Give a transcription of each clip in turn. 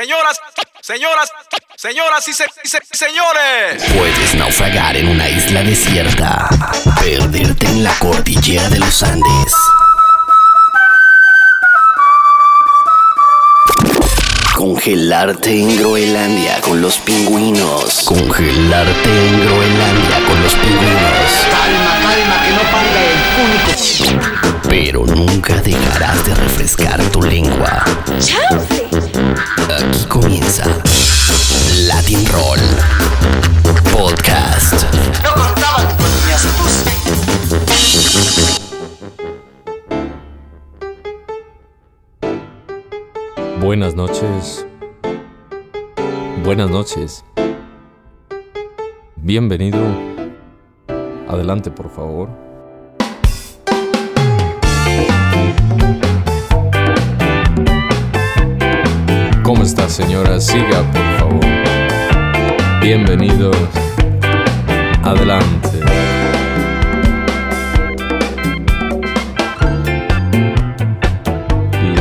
Señoras, señoras, señoras y, se- y se- señores. Puedes naufragar en una isla desierta, perderte en la cordillera de los Andes. Congelarte en Groenlandia con los pingüinos. Congelarte en Groenlandia con los pingüinos. Calma, calma, que no panda el cúnico. Pero nunca dejarás de refrescar tu lengua. Aquí comienza Latin Roll Podcast. No contaban con mi astucia. Buenas noches. Buenas noches. Bienvenido. Adelante, por favor. ¿Cómo está, señora? Siga, por favor. Bienvenido. Adelante.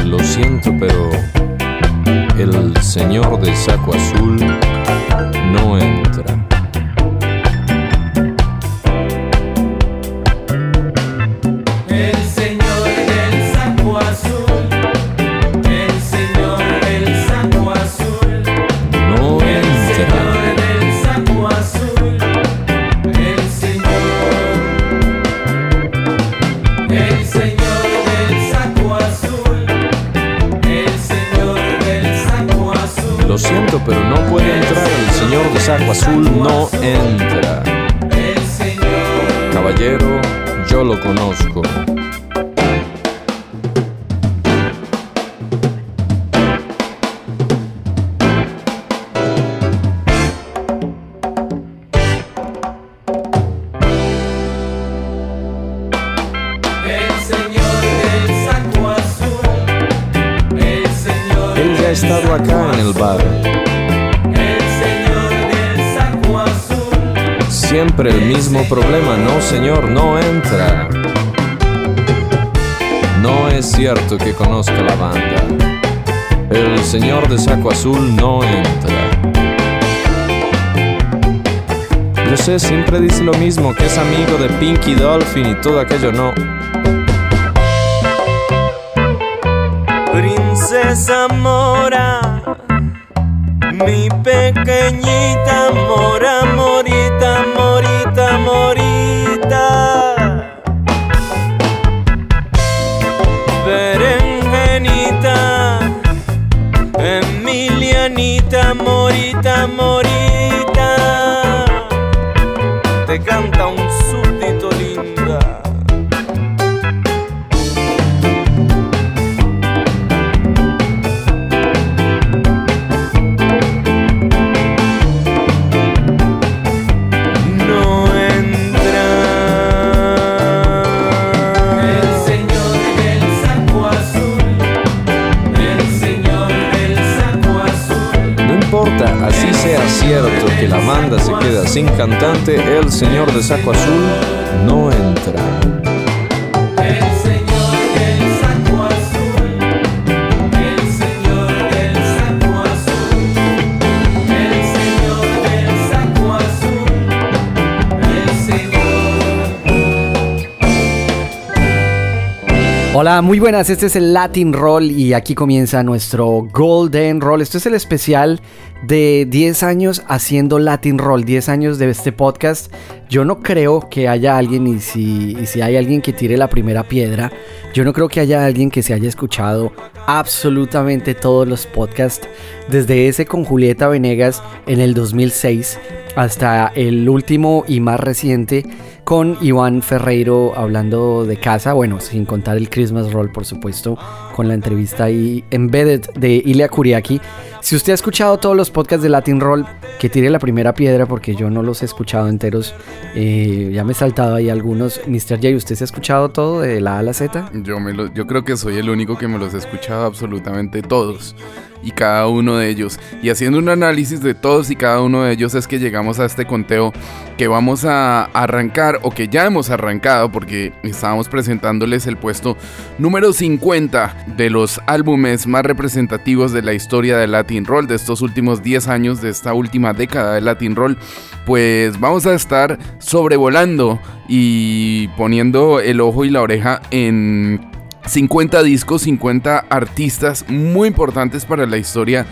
Lo siento, pero el señor de saco azul no entra. Azul no entra. Caballero, yo lo conozco. Siempre dice lo mismo, que es amigo de Pinky Dolphin y todo aquello, no. Princesa Mora, mi pequeñita Mora, Morita, Morita, Morita. Berenjenita, Emilianita, Morita, Morita. Señor de saco azul no entra. el señor del saco azul, el señor del saco azul, el señor del saco azul, el señor. Hola, muy buenas, este es el Latin Roll y aquí comienza nuestro Golden Roll. Esto es el especial de 10 años haciendo Latin Roll, 10 años de este podcast. Yo no creo que haya alguien, y si, y si hay alguien que tire la primera piedra, yo no creo que haya alguien que se haya escuchado absolutamente todos los podcasts, desde ese con Julieta Venegas en el 2006 hasta el último y más reciente con Iván Ferreiro hablando de casa, bueno, sin contar el Christmas Roll, por supuesto, con la entrevista ahí embedded de Ilya Kuriaki. Si usted ha escuchado todos los podcasts de Latin Roll, que tire la primera piedra porque yo no los he escuchado enteros. Eh, ya me he saltado ahí algunos. Mr. J, ¿usted se ha escuchado todo de la A a la Z? Yo, me lo- yo creo que soy el único que me los he escuchado absolutamente todos. y cada uno de ellos. Y haciendo un análisis de todos y cada uno de ellos es que llegamos a este conteo que vamos a arrancar o que ya hemos arrancado porque estábamos presentándoles el puesto número 50 de los álbumes más representativos de la historia del Latin Roll de estos últimos 10 años de esta última década del Latin Roll pues vamos a estar sobrevolando y poniendo el ojo y la oreja en 50 discos, 50 artistas muy importantes para la historia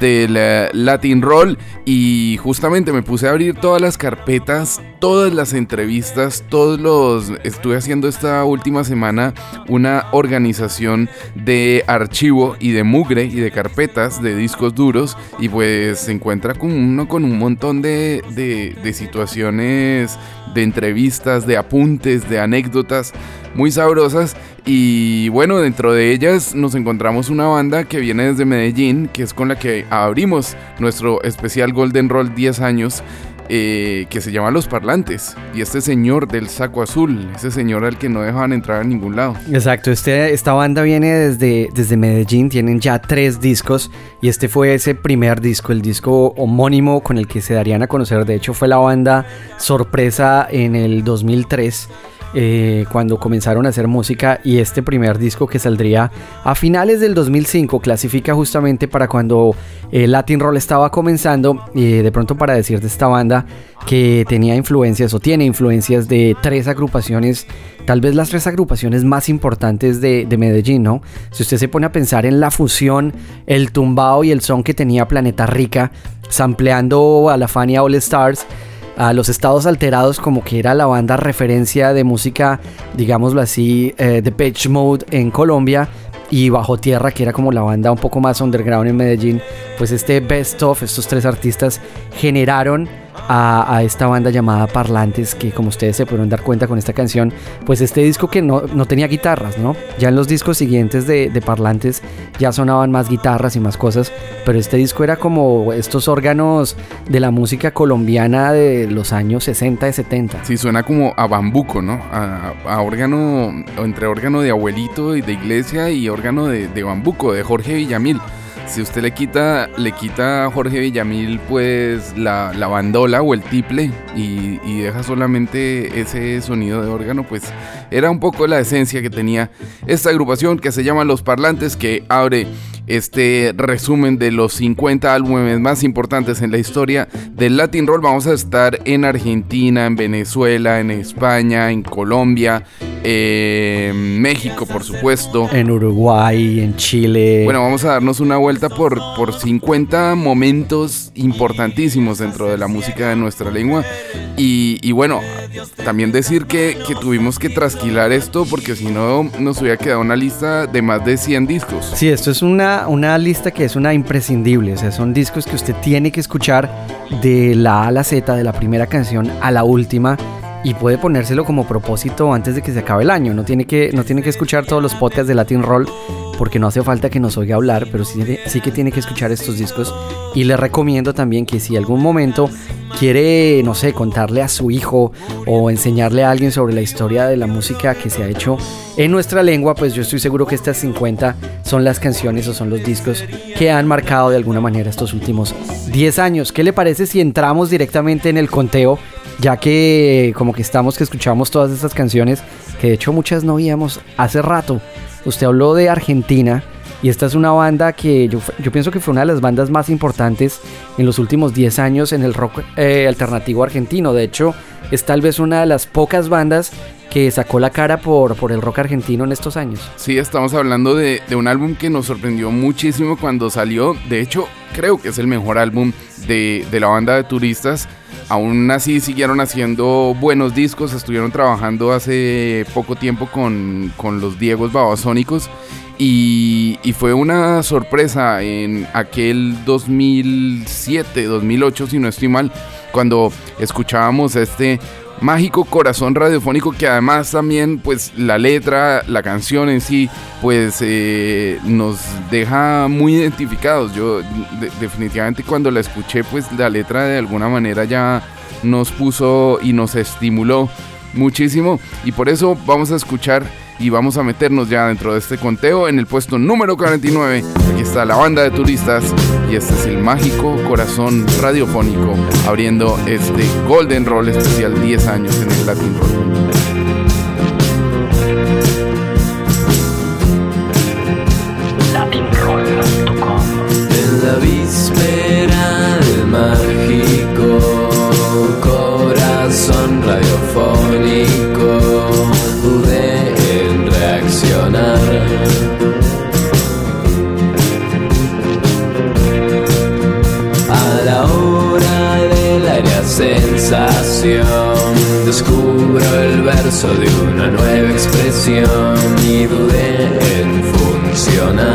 del Latin Roll y justamente me puse a abrir todas las carpetas, todas las entrevistas, todos los... Estuve haciendo esta última semana una organización de archivo y de mugre y de carpetas de discos duros y pues se encuentra con uno con un montón de, de, de situaciones, de entrevistas, de apuntes, de anécdotas muy sabrosas. Y bueno, dentro de ellas nos encontramos una banda que viene desde Medellín, que es con la que abrimos nuestro especial Golden Roll 10 años, eh, que se llama Los Parlantes. Y este señor del saco azul, ese señor al que no dejaban entrar a ningún lado. Exacto, este, esta banda viene desde, desde Medellín, tienen ya tres discos y este fue ese primer disco, el disco homónimo con el que se darían a conocer. De hecho, fue la banda sorpresa en el 2003 eh, cuando comenzaron a hacer música y este primer disco que saldría a finales del 2005 clasifica justamente para cuando el Latin Roll estaba comenzando y de pronto para decir de esta banda que tenía influencias o tiene influencias de tres agrupaciones, tal vez las tres agrupaciones más importantes de, de Medellín, ¿no? Si usted se pone a pensar en la fusión, el tumbao y el son que tenía Planeta Rica, sampleando a la Fania All Stars, a los estados alterados como que era la banda referencia de música, digámoslo así, eh, de Pitch Mode en Colombia y Bajo Tierra, que era como la banda un poco más underground en Medellín, pues este best of, estos tres artistas generaron a, esta banda llamada Parlantes, que como ustedes se pudieron dar cuenta con esta canción, pues este disco que no, no tenía guitarras, ¿no? Ya en los discos siguientes de, de, Parlantes ya sonaban más guitarras y más cosas, pero este disco era como estos órganos de la música colombiana de los años 60 y 70. Sí, suena como a bambuco, ¿no? A, a órgano, entre órgano de abuelito y de iglesia y órgano de, de bambuco, de Jorge Villamil si usted le quita, le quita a Jorge Villamil pues la, la bandola o el tiple y, y, deja solamente ese sonido de órgano, pues era un poco la esencia que tenía esta agrupación que se llama Los Parlantes, que abre este resumen de los 50 álbumes más importantes en la historia del Latin Roll. Vamos a estar en Argentina, en Venezuela, en España, en Colombia, eh, México, por supuesto. En Uruguay, en Chile. Bueno, vamos a darnos una vuelta por, por 50 momentos importantísimos dentro de la música de nuestra lengua. Y, y bueno, también decir que, que, tuvimos que trasquilar esto porque si no nos hubiera quedado una lista de más de 100 discos. Sí, esto es una, una lista que es una imprescindible. O sea, son discos que usted tiene que escuchar de la A a la Z, de la primera canción a la última y puede ponérselo como propósito antes de que se acabe el año. No tiene que, no tiene que escuchar todos los podcasts de Latin Roll porque no hace falta que nos oiga hablar, pero sí, sí que tiene que escuchar estos discos. Y le recomiendo también que si algún momento quiere, no sé, contarle a su hijo o enseñarle a alguien sobre la historia de la música que se ha hecho en nuestra lengua, pues yo estoy seguro que estas 50 son las canciones o son los discos que han marcado de alguna manera estos últimos 10 años. ¿Qué le parece si entramos directamente en el conteo? Ya que como que estamos que escuchamos todas estas canciones, que de hecho muchas no oíamos hace rato. Usted habló de Argentina y esta es una banda que yo, yo, pienso que fue una de las bandas más importantes en los últimos 10 años en el rock eh, alternativo argentino. De hecho, es tal vez una de las pocas bandas que sacó la cara por, por el rock argentino en estos años. Sí, estamos hablando de, un álbum que nos sorprendió muchísimo cuando salió. De hecho, creo que es el mejor álbum de, de la banda de turistas. Aún así siguieron haciendo buenos discos, estuvieron trabajando hace poco tiempo con, con los Diegos Babasónicos y, y, fue una sorpresa en aquel 2007, 2008, si no estoy mal, cuando escuchábamos este mágico corazón radiofónico que además también pues la letra, la canción en sí pues eh, nos deja muy identificados. Yo de, definitivamente cuando la escuché pues la letra de alguna manera ya nos puso y nos estimuló muchísimo y por eso vamos a escuchar y vamos a meternos ya dentro de este conteo en el puesto número 49. Aquí está la banda de turistas y este es el mágico corazón radiofónico abriendo este Golden Roll especial 10 años en el Latin Roll. Descubro el verso de una nueva expresión y dudé en funcionar.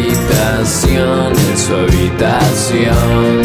Habitación, en su habitación.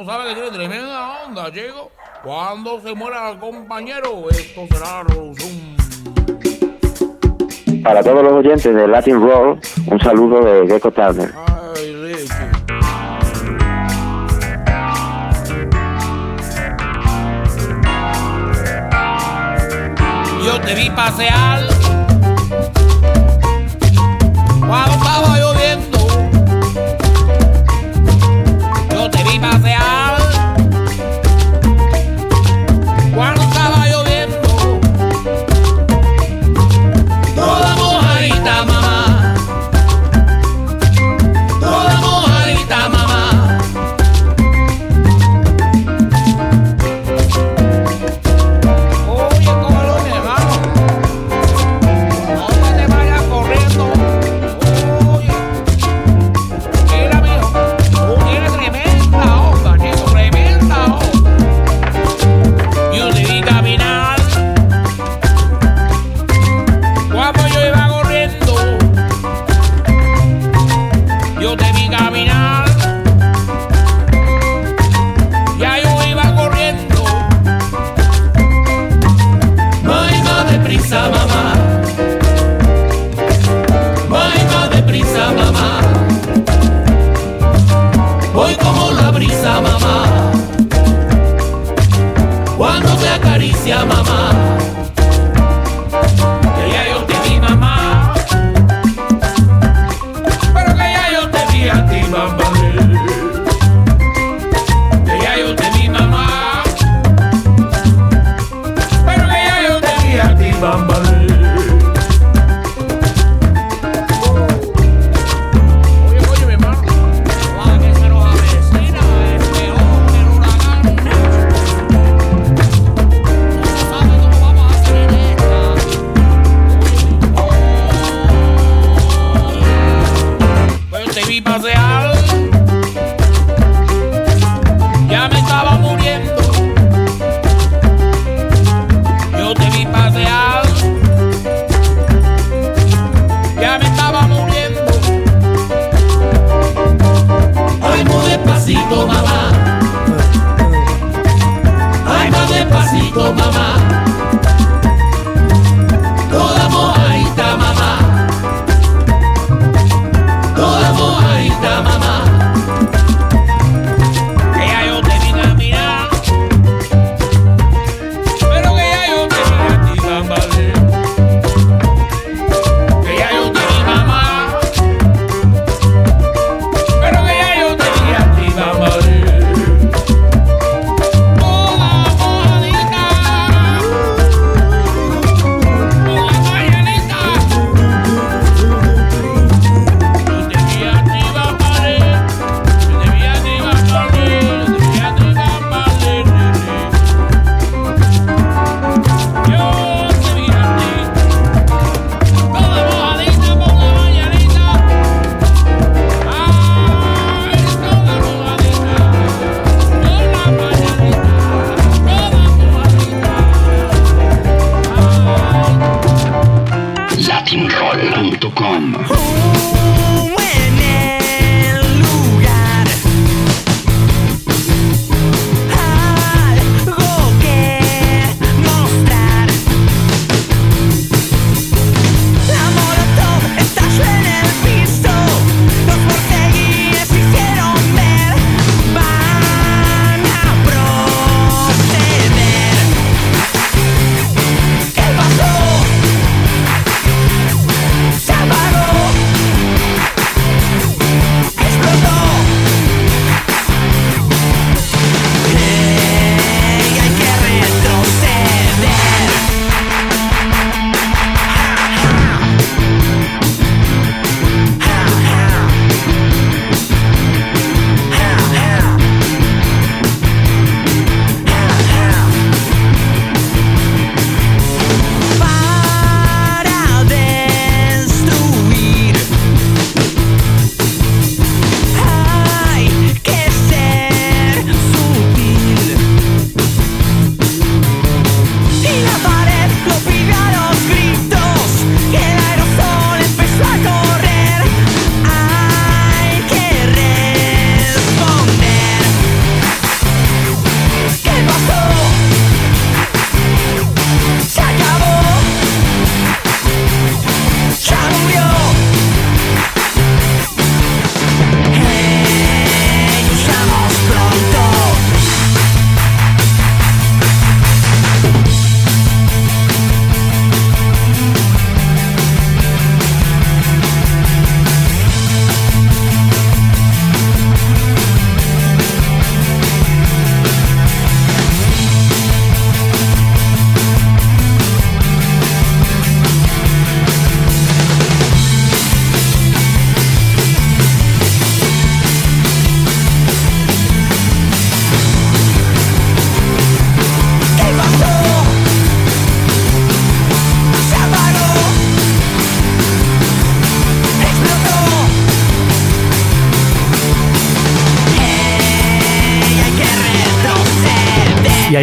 No sabes que tiene tremenda onda, chico. Cuando se muera el compañero, esto será revolución. Para todos los oyentes de Latin Roll, un saludo de Gecko Turner. Ay, Richie. Yo te vi pasear Yo te vi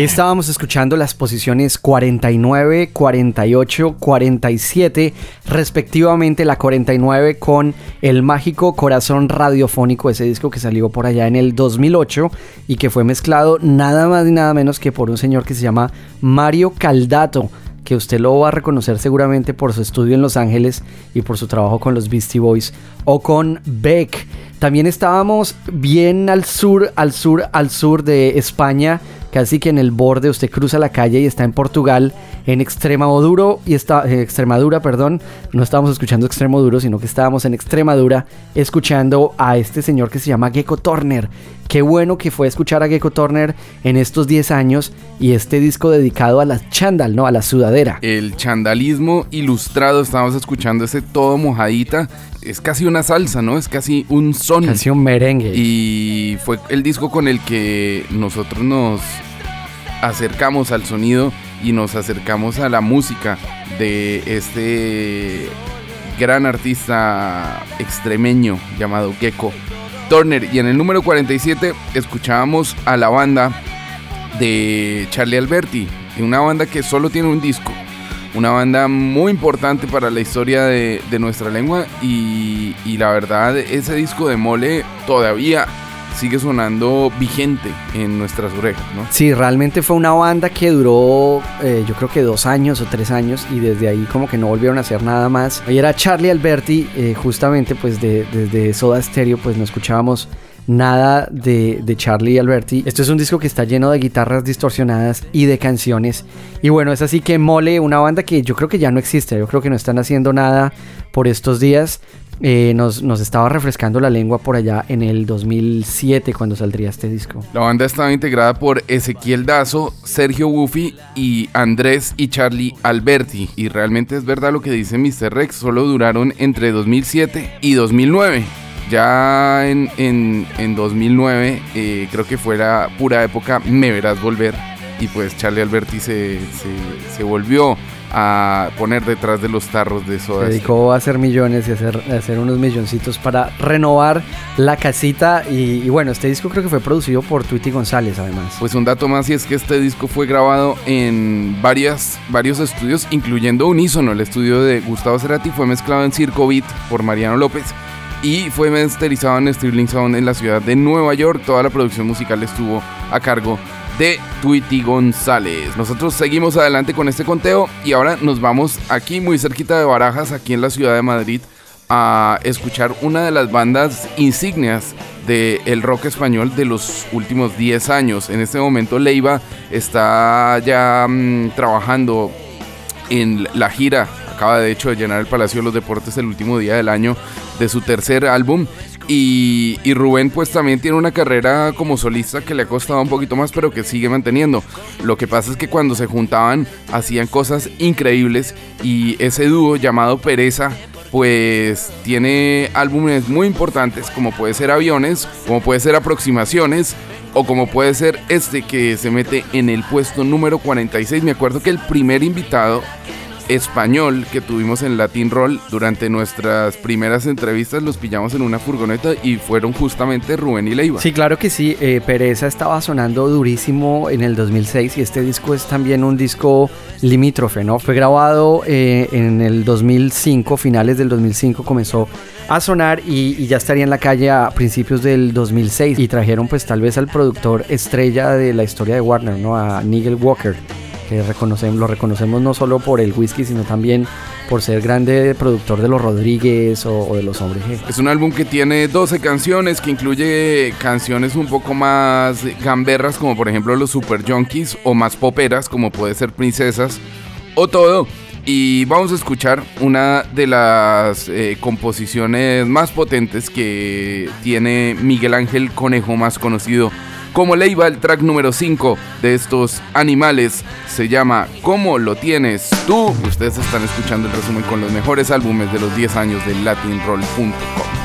estábamos escuchando las posiciones 49, 48, 47, respectivamente la 49 con El Mágico Corazón Radiofónico, ese disco que salió por allá en el 2008 y que fue mezclado nada más y nada menos que por un señor que se llama Mario Caldato que usted lo va a reconocer seguramente por su estudio en Los Ángeles y por su trabajo con los Beastie Boys o con Beck. También estábamos bien al sur, al sur, al sur de España casi que en el borde, usted cruza la calle y está en Portugal, en Extremadura y está eh, Extremadura, perdón, no estábamos escuchando Extremoduro, sino que estábamos en Extremadura escuchando a este señor que se llama Gecko Turner. Qué bueno que fue escuchar a Gecko Turner en estos 10 años y este disco dedicado a la chandal, ¿no? A la sudadera. El chandalismo ilustrado, estábamos escuchando ese todo mojadita. Es casi una salsa, ¿no? Es casi un son. Casi un merengue. Y fue el disco con el que nosotros nos acercamos al sonido y nos acercamos a la música de este gran artista extremeño llamado Gecko Turner. Y en el número 47 escuchábamos a la banda de Charlie Alberti, una banda que solo tiene un disco. Una banda muy importante para la historia de, nuestra lengua y la verdad ese disco de Mole todavía sigue sonando vigente en nuestras orejas, ¿no? Sí, realmente fue una banda que duró eh, yo creo que dos años o tres años y desde ahí como que no volvieron a hacer nada más. Ahí era Charlie Alberti, eh, justamente pues de, desde Soda Stereo pues no escuchábamos nada de, de, Charlie Alberti. Esto es un disco que está lleno de guitarras distorsionadas y de canciones. Y bueno, es así que Mole, una banda que yo creo que ya no existe, yo creo que no están haciendo nada por estos días. Eh, nos, nos, estaba refrescando la lengua por allá en el 2007 cuando saldría este disco. La banda estaba integrada por Ezequiel Dazo, Sergio Buffy y Andrés y Charlie Alberti. Y realmente es verdad lo que dice Mr. Rex, solo duraron entre 2007 y 2009. Ya en, en, en 2009 eh, creo que fue la pura época Me Verás Volver y pues Charlie Alberti se, se, se volvió a poner detrás de los tarros de soda. Se dedicó a hacer millones y a hacer, a hacer unos milloncitos para renovar la casita. Y, y, bueno, este disco creo que fue producido por Tweety González, además. Pues un dato más, y es que este disco fue grabado en varias, varios estudios, incluyendo Unísono, el estudio de Gustavo Cerati. Fue mezclado en Circo Beat por Mariano López. Y fue masterizado en Sterling Sound en la ciudad de Nueva York. Toda la producción musical estuvo a cargo de Tweety González. Nosotros seguimos adelante con este conteo y ahora nos vamos aquí muy cerquita de Barajas, aquí en la ciudad de Madrid, a escuchar una de las bandas insignias del el rock español de los últimos 10 años. En este momento Leiva está ya mmm, trabajando en la gira. Acaba de hecho de llenar el Palacio de los Deportes el último día del año de su tercer álbum y, Rubén pues también tiene una carrera como solista que le ha costado un poquito más pero que sigue manteniendo. Lo que pasa es que cuando se juntaban hacían cosas increíbles y ese dúo llamado Pereza pues tiene álbumes muy importantes como puede ser Aviones, como puede ser Aproximaciones o como puede ser este que se mete en el puesto número 46. Me acuerdo que el primer invitado español que tuvimos en Latin Roll durante nuestras primeras entrevistas los pillamos en una furgoneta y fueron justamente Rubén y Leiva. Sí, claro que sí. Eh, Pereza estaba sonando durísimo en el 2006 y este disco es también un disco limítrofe, ¿no? Fue grabado eh, en el 2005, finales del 2005 comenzó a sonar y, y, ya estaría en la calle a principios del 2006 y trajeron pues tal vez al productor estrella de la historia de Warner, ¿no? A Nigel Walker que reconocemos, lo reconocemos no solo por el whisky, sino también por ser grande productor de los Rodríguez o, o, de los Hombres G. Es un álbum que tiene 12 canciones, que incluye canciones un poco más gamberras, como por ejemplo los Super Junkies, o más poperas, como puede ser Princesas, o todo. Y vamos a escuchar una de las eh, composiciones más potentes que tiene Miguel Ángel Conejo, más conocido como Leiva, el track número 5 de estos animales se llama ¿Cómo lo tienes tú? Ustedes están escuchando el resumen con los mejores álbumes de los 10 años de latinroll.com.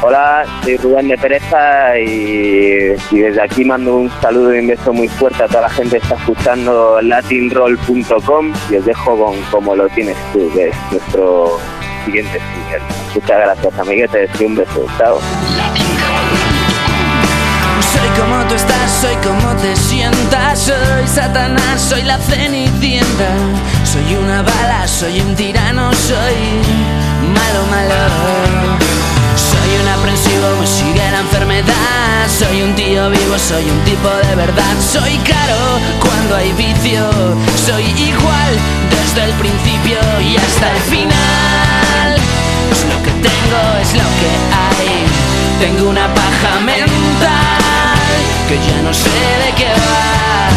Hola, soy Rubén de Pereza y, desde aquí mando un saludo y un beso muy fuerte a toda la gente que está escuchando latinroll.com y os dejo con ¿Cómo lo tienes tú? que es nuestro siguiente single. Muchas gracias amiguetes y un beso. Chao. Soy como tú estás, soy como te sientas. Soy Satanás, soy la cenicienta. Soy una bala, soy un tirano Soy malo, malo. Soy un aprensivo, sigue la enfermedad. Soy un tío vivo, soy un tipo de verdad. Soy caro cuando hay vicio. Soy igual desde el principio y hasta el final. Es lo que tengo, es lo que hay. Tengo una paja mental que ya no sé de qué va.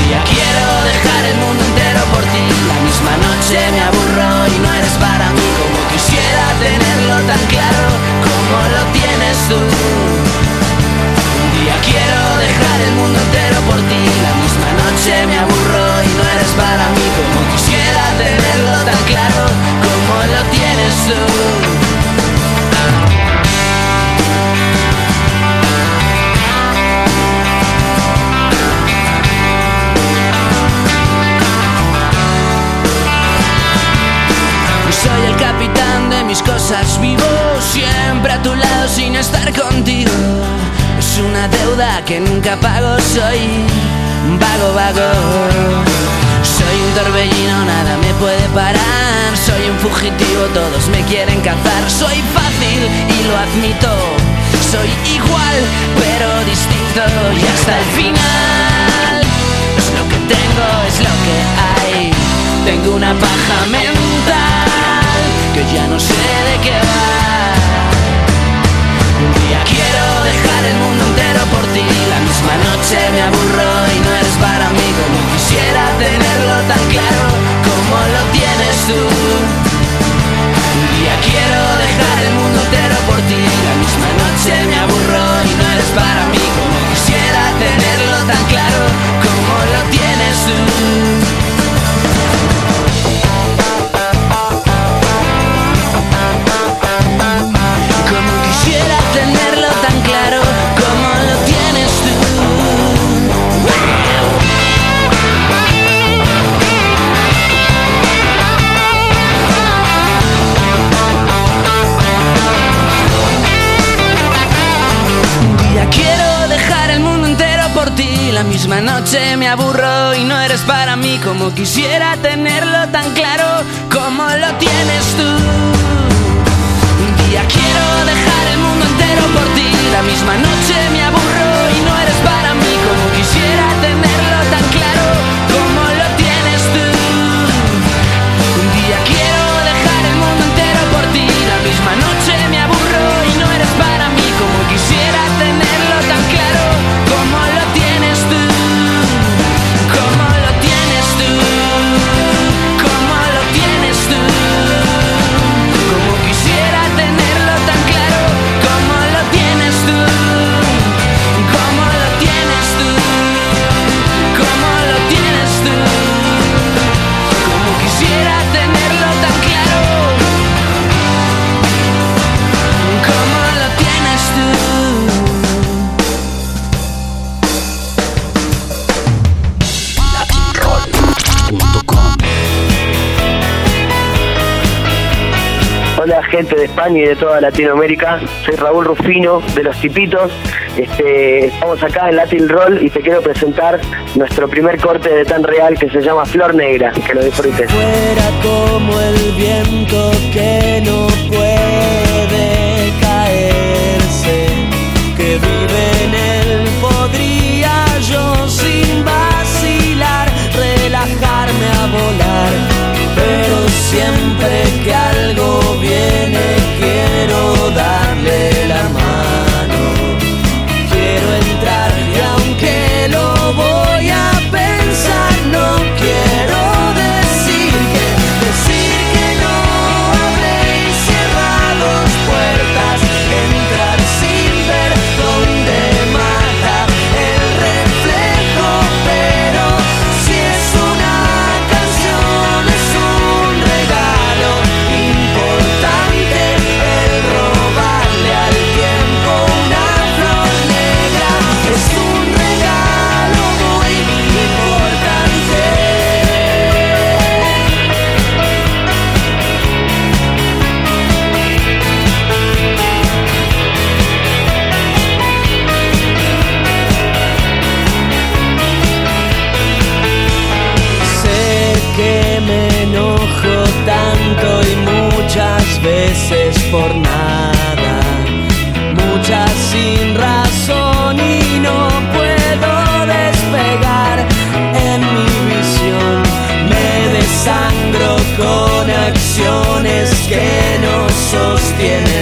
Y ya quiero dejar el mundo entero por ti. La misma noche me aburro y no eres para mí como quisiera tenerlo tan claro como lo tienes tú. Un día quiero dejar el mundo entero por ti. La misma noche me aburro y no eres para mí como quisiera tenerlo tan claro como lo tienes tú. vivo siempre a tu lado sin estar contigo. Es una deuda que nunca pago, soy vago, vago. Soy un torbellino, nada me puede parar. Soy un fugitivo, todos me quieren cazar. Soy fácil y lo admito. Soy igual, pero distinto. Y hasta el final es lo que tengo, es lo que hay. Tengo una paja mental que ya no sé de qué va. Un día quiero dejar el mundo entero por ti. La misma noche me aburro y no eres para mí como quisiera tenerlo tan claro como lo tienes tú. Un día quiero dejar el mundo entero por ti. La misma noche me aburro y no eres para mí y de toda Latinoamérica, soy Raúl Rufino de Los Tipitos, este, estamos acá en Latin Roll y te quiero presentar nuestro primer corte de tan real que se llama Flor Negra, que lo disfrutes. Fuera como el viento que no puede sostienen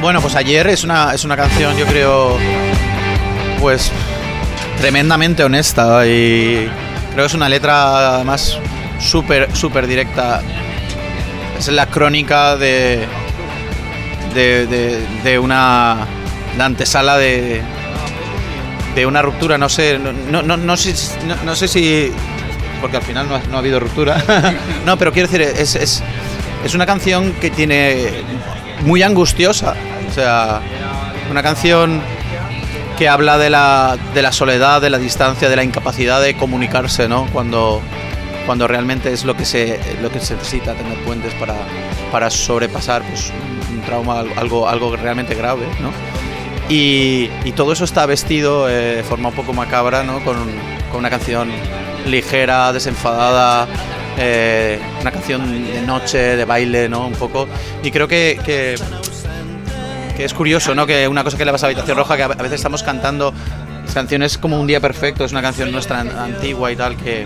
Bueno, pues ayer es una, es una canción, yo creo, pues tremendamente honesta y creo que es una letra además súper, súper directa. Es la crónica de, de, de, de una la antesala de, de una ruptura. No sé, no, no, no, sé, no, no sé si. Porque al final no ha, no ha habido ruptura. no, pero quiero decir, es, es, es una canción que tiene muy angustiosa. O sea, una canción que habla de la, de la soledad, de la distancia, de la incapacidad de comunicarse, ¿no? Cuando, cuando realmente es lo que se, lo que se necesita, tener puentes para, para sobrepasar pues, un, trauma, algo, algo realmente grave, ¿no? Y, y, todo eso está vestido eh, de forma un poco macabra, ¿no? Con, con una canción ligera, desenfadada, eh, una canción de noche, de baile, ¿no? Un poco. Y creo que, que, es curioso, ¿no? Que una cosa que le pasa a Habitación Roja, que a veces estamos cantando canciones como Un Día Perfecto, es una canción nuestra antigua y tal, que,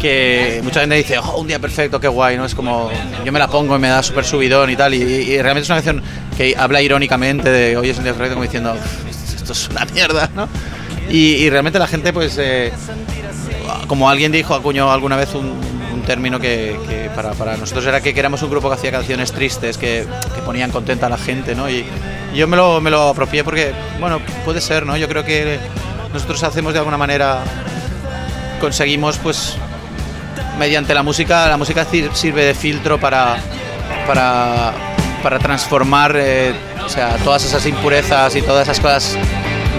que mucha gente dice, oh, Un Día Perfecto, qué guay, ¿no? Es como, yo me la pongo y me da súper subidón y tal, y, realmente es una canción que habla irónicamente de hoy es un día perfecto, como diciendo, esto es una mierda, ¿no? Y, y realmente la gente, pues, eh, como alguien dijo, acuñó alguna vez un, término que, para, nosotros era que éramos un grupo que hacía canciones tristes, que, ponían contenta a la gente, ¿no? Y, yo me lo, me lo apropié porque, bueno, puede ser, ¿no? Yo creo que nosotros hacemos de alguna manera, conseguimos, pues, mediante la música, la música sirve de filtro para, para, para transformar eh, o sea, todas esas impurezas y todas esas cosas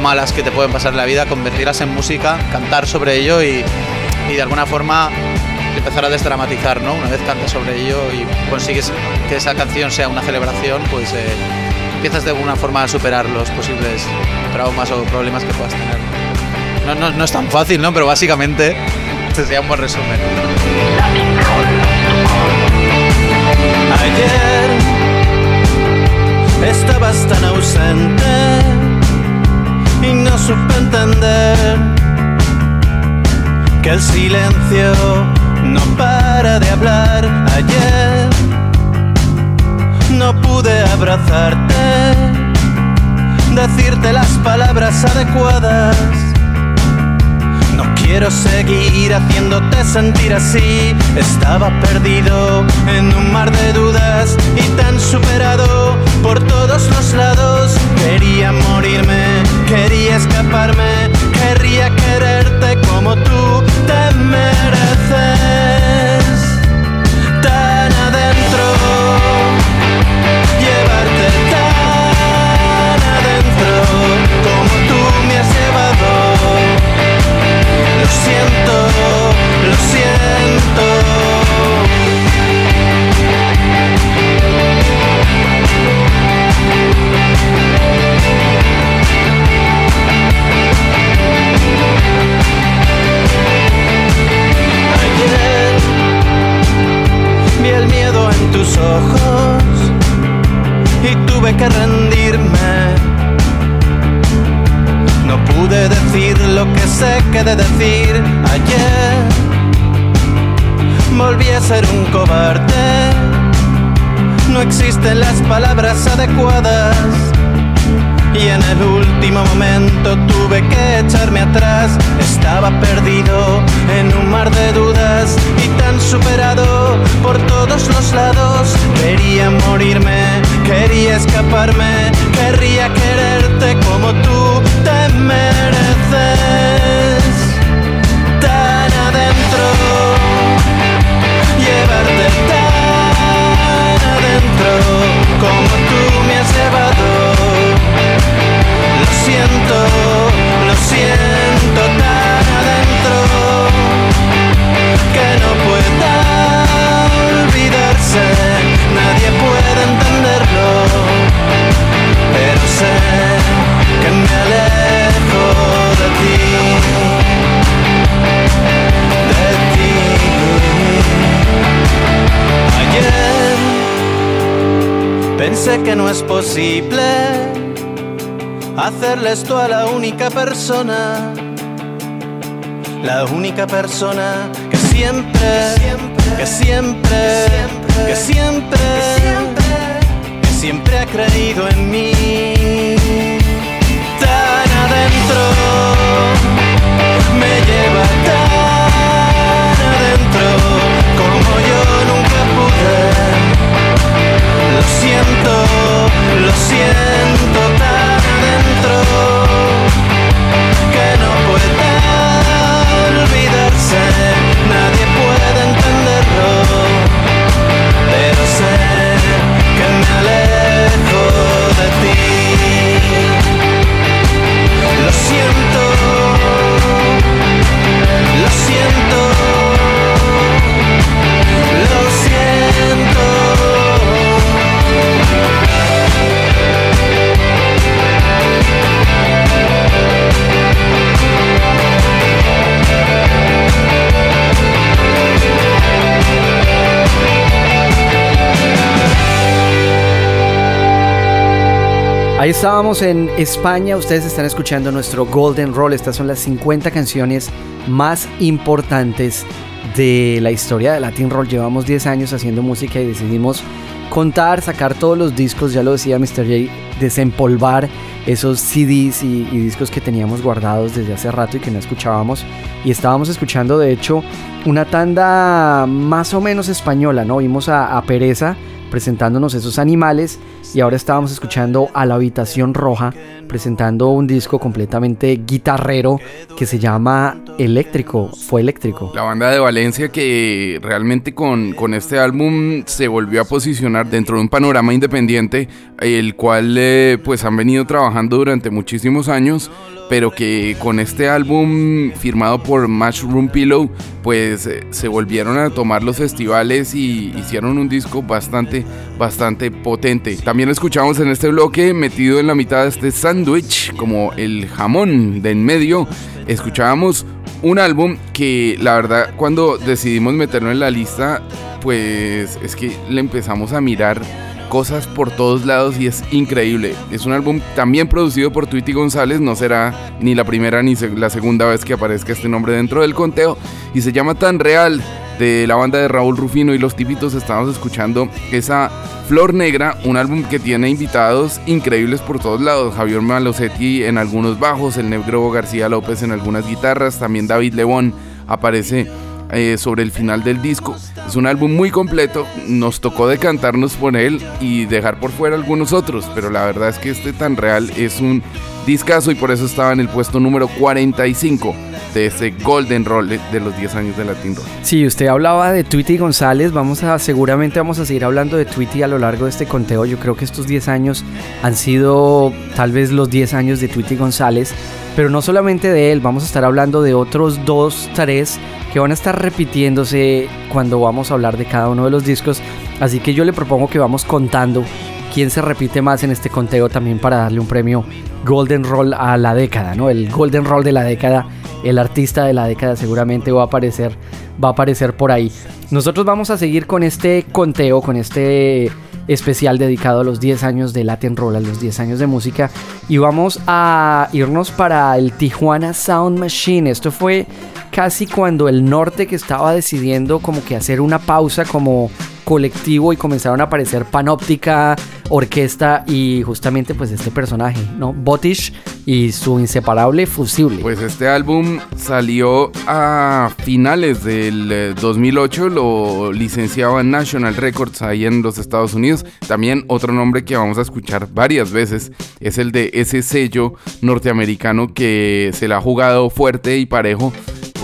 malas que te pueden pasar en la vida, convertirlas en música, cantar sobre ello y, y de alguna forma empezar a desdramatizar, ¿no? Una vez cantas sobre ello y consigues que esa canción sea una celebración, pues eh, empiezas de alguna forma a superar los posibles traumas o problemas que puedas tener. No, es tan fácil, ¿no? Pero básicamente este sería un buen resumen. Ayer estabas tan ausente y no supe entender que el silencio no para de hablar. Ayer no pude abrazarte, decirte las palabras adecuadas. No quiero seguir haciéndote sentir así. Estaba perdido en un mar de dudas y tan superado por todos los lados. Quería morirme, quería escaparme, querría quererte como tú te mereces. Tan adentro, llevarte tan adentro como tú me has llevado. Lo siento, lo siento. Tus ojos y tuve que rendirme. No pude decir lo que sé que de decir ayer. Volví a ser un cobarde. No existen las palabras adecuadas. Y en el último momento tuve que echarme atrás. Estaba perdido en un mar de dudas y tan superado por todos los lados. Quería morirme, quería escaparme, querría quererte como tú te mereces. Tan adentro, llevarte tan adentro Lo siento, lo siento tan adentro que no pueda olvidarse, nadie puede entenderlo, pero sé que me alejo de ti, de ti. Ayer pensé que no es posible hacerle esto a la única persona, la única persona que siempre, que siempre, que siempre, que siempre ha creído en mí. Tan adentro, me lleva tan adentro como yo nunca pude. Lo siento, lo siento Ahí estábamos en España, ustedes están escuchando nuestro Golden Roll, estas son las 50 canciones más importantes de la historia de Latin Roll. Llevamos 10 años haciendo música y decidimos contar, sacar todos los discos, ya lo decía Mr. J, desempolvar esos CDs y, discos que teníamos guardados desde hace rato y que no escuchábamos. Y estábamos escuchando, de hecho, una tanda más o menos española, ¿no? Vimos a, a Pereza presentándonos esos animales y ahora estábamos escuchando a la habitación roja presentando un disco completamente guitarrero que se llama Eléctrico, fue eléctrico. La banda de Valencia que realmente con, con este álbum se volvió a posicionar dentro de un panorama independiente, el cual eh, pues han venido trabajando durante muchísimos años, pero que con este álbum firmado por Mushroom Pillow pues eh, se volvieron a tomar los festivales y hicieron un disco bastante, bastante potente. También escuchamos en este bloque, metido en la mitad de este sándwich, como el jamón de en medio, escuchábamos un álbum que la verdad cuando decidimos meterlo en la lista, pues es que le empezamos a mirar cosas por todos lados y es increíble. Es un álbum también producido por Tweety González, no será ni la primera ni la segunda vez que aparezca este nombre dentro del conteo y se llama Tan Real de la banda de Raúl Rufino y los tipitos estamos escuchando esa Flor Negra, un álbum que tiene invitados increíbles por todos lados. Javier Malosetti en algunos bajos, el negro García López en algunas guitarras, también David León aparece eh, sobre el final del disco. Es un álbum muy completo, nos tocó decantarnos por él y dejar por fuera algunos otros, pero la verdad es que este tan real es un discazo y por eso estaba en el puesto número 45 de este Golden Roll de los 10 años de Latin Roll. Sí, usted hablaba de Tweety González, vamos a seguramente vamos a seguir hablando de Tweety a lo largo de este conteo. Yo creo que estos 10 años han sido tal vez los 10 años de Tweety González, pero no solamente de él, vamos a estar hablando de otros 2, 3 que van a estar repitiéndose cuando vamos a hablar de cada uno de los discos. Así que yo le propongo que vamos contando quién se repite más en este conteo también para darle un premio Golden Roll a la década, ¿no? El Golden Roll de la década, el artista de la década seguramente va a aparecer, va a aparecer por ahí. Nosotros vamos a seguir con este conteo, con este especial dedicado a los 10 años de Latin Roll, a los 10 años de música. Y vamos a irnos para el Tijuana Sound Machine. Esto fue casi cuando el norte que estaba decidiendo como que hacer una pausa como colectivo y comenzaron a aparecer Panóptica, Orquesta y justamente pues este personaje, ¿no? Botish y su inseparable Fusible. Pues este álbum salió a finales del 2008, lo licenciaba National Records ahí en los Estados Unidos. También otro nombre que vamos a escuchar varias veces es el de ese sello norteamericano que se le ha jugado fuerte y parejo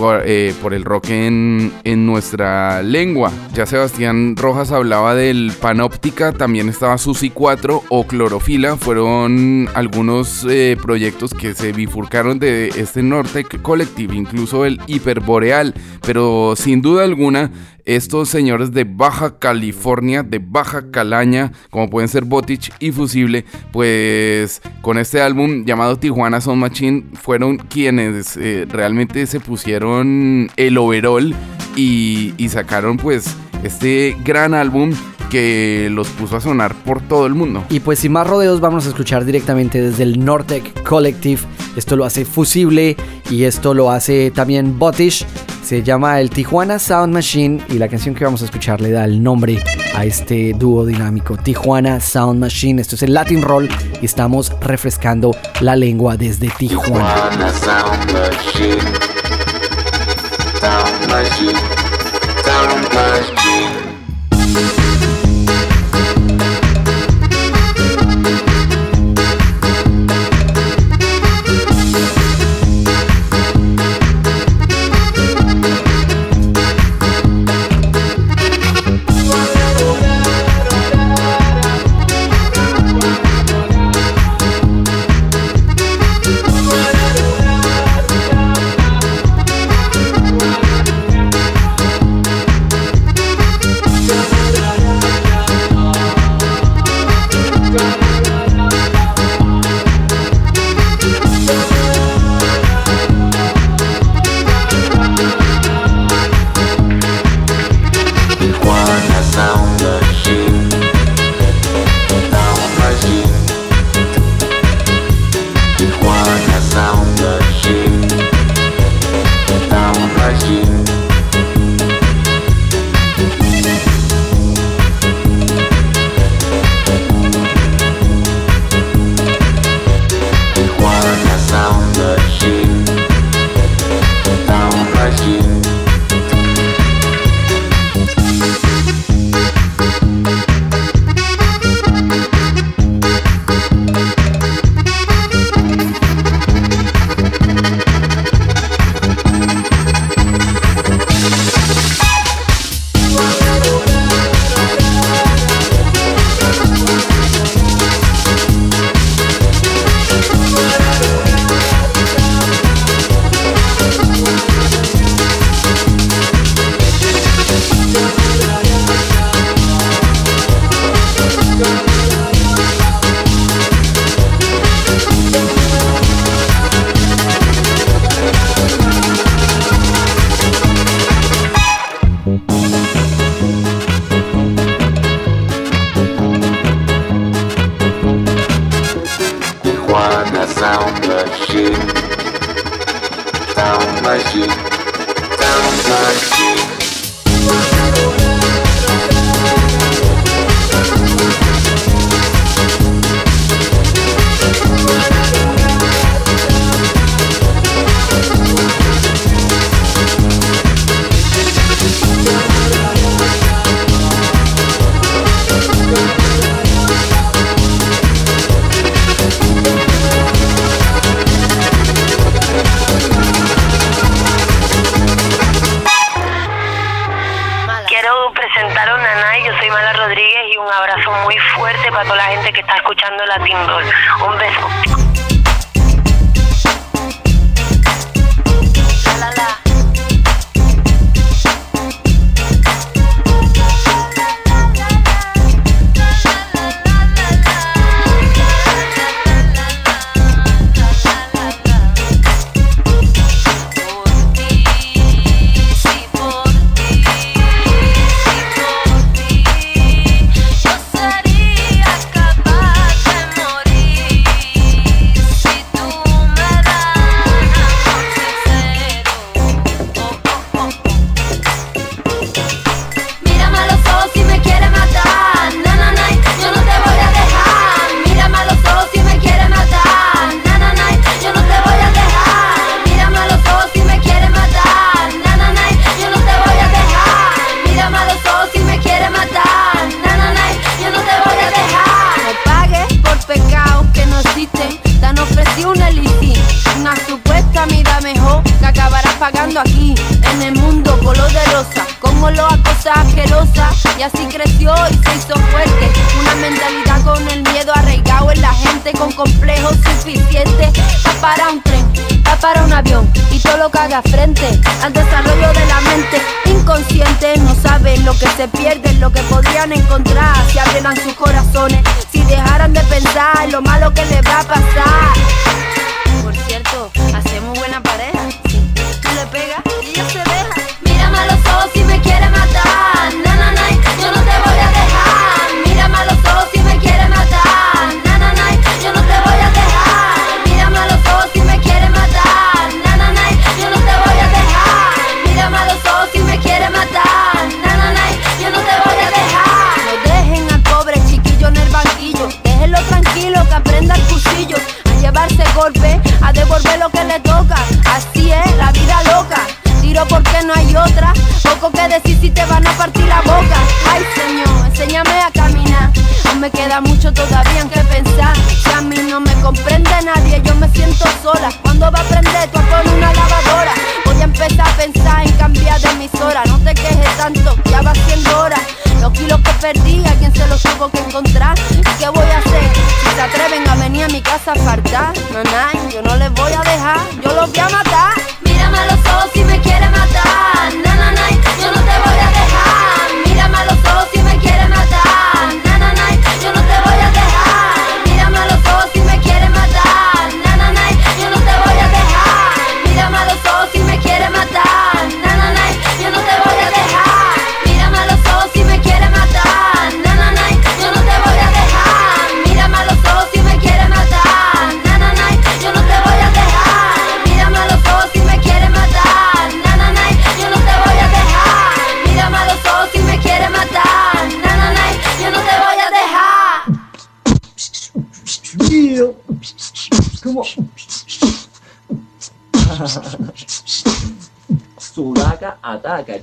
por, eh, por, el rock en, en, nuestra lengua. Ya Sebastián Rojas hablaba del Panóptica, también estaba Susi 4 o Clorofila, fueron algunos eh, proyectos que se bifurcaron de este norte colectivo, incluso el Hiperboreal, pero sin duda alguna estos señores de Baja California, de Baja Calaña, como pueden ser Botich y Fusible, pues con este álbum llamado Tijuana Sound Machine fueron quienes eh, realmente se pusieron el overall y, y sacaron pues este gran álbum que los puso a sonar por todo el mundo. Y pues sin más rodeos vamos a escuchar directamente desde el Nortec Collective. Esto lo hace Fusible y esto lo hace también Botish. Se llama el Tijuana Sound Machine y la canción que vamos a escuchar le da el nombre a este dúo dinámico, Tijuana Sound Machine. Esto es el Latin Roll y estamos refrescando la lengua desde Tijuana. Tijuana Sound Machine. Sound Machine.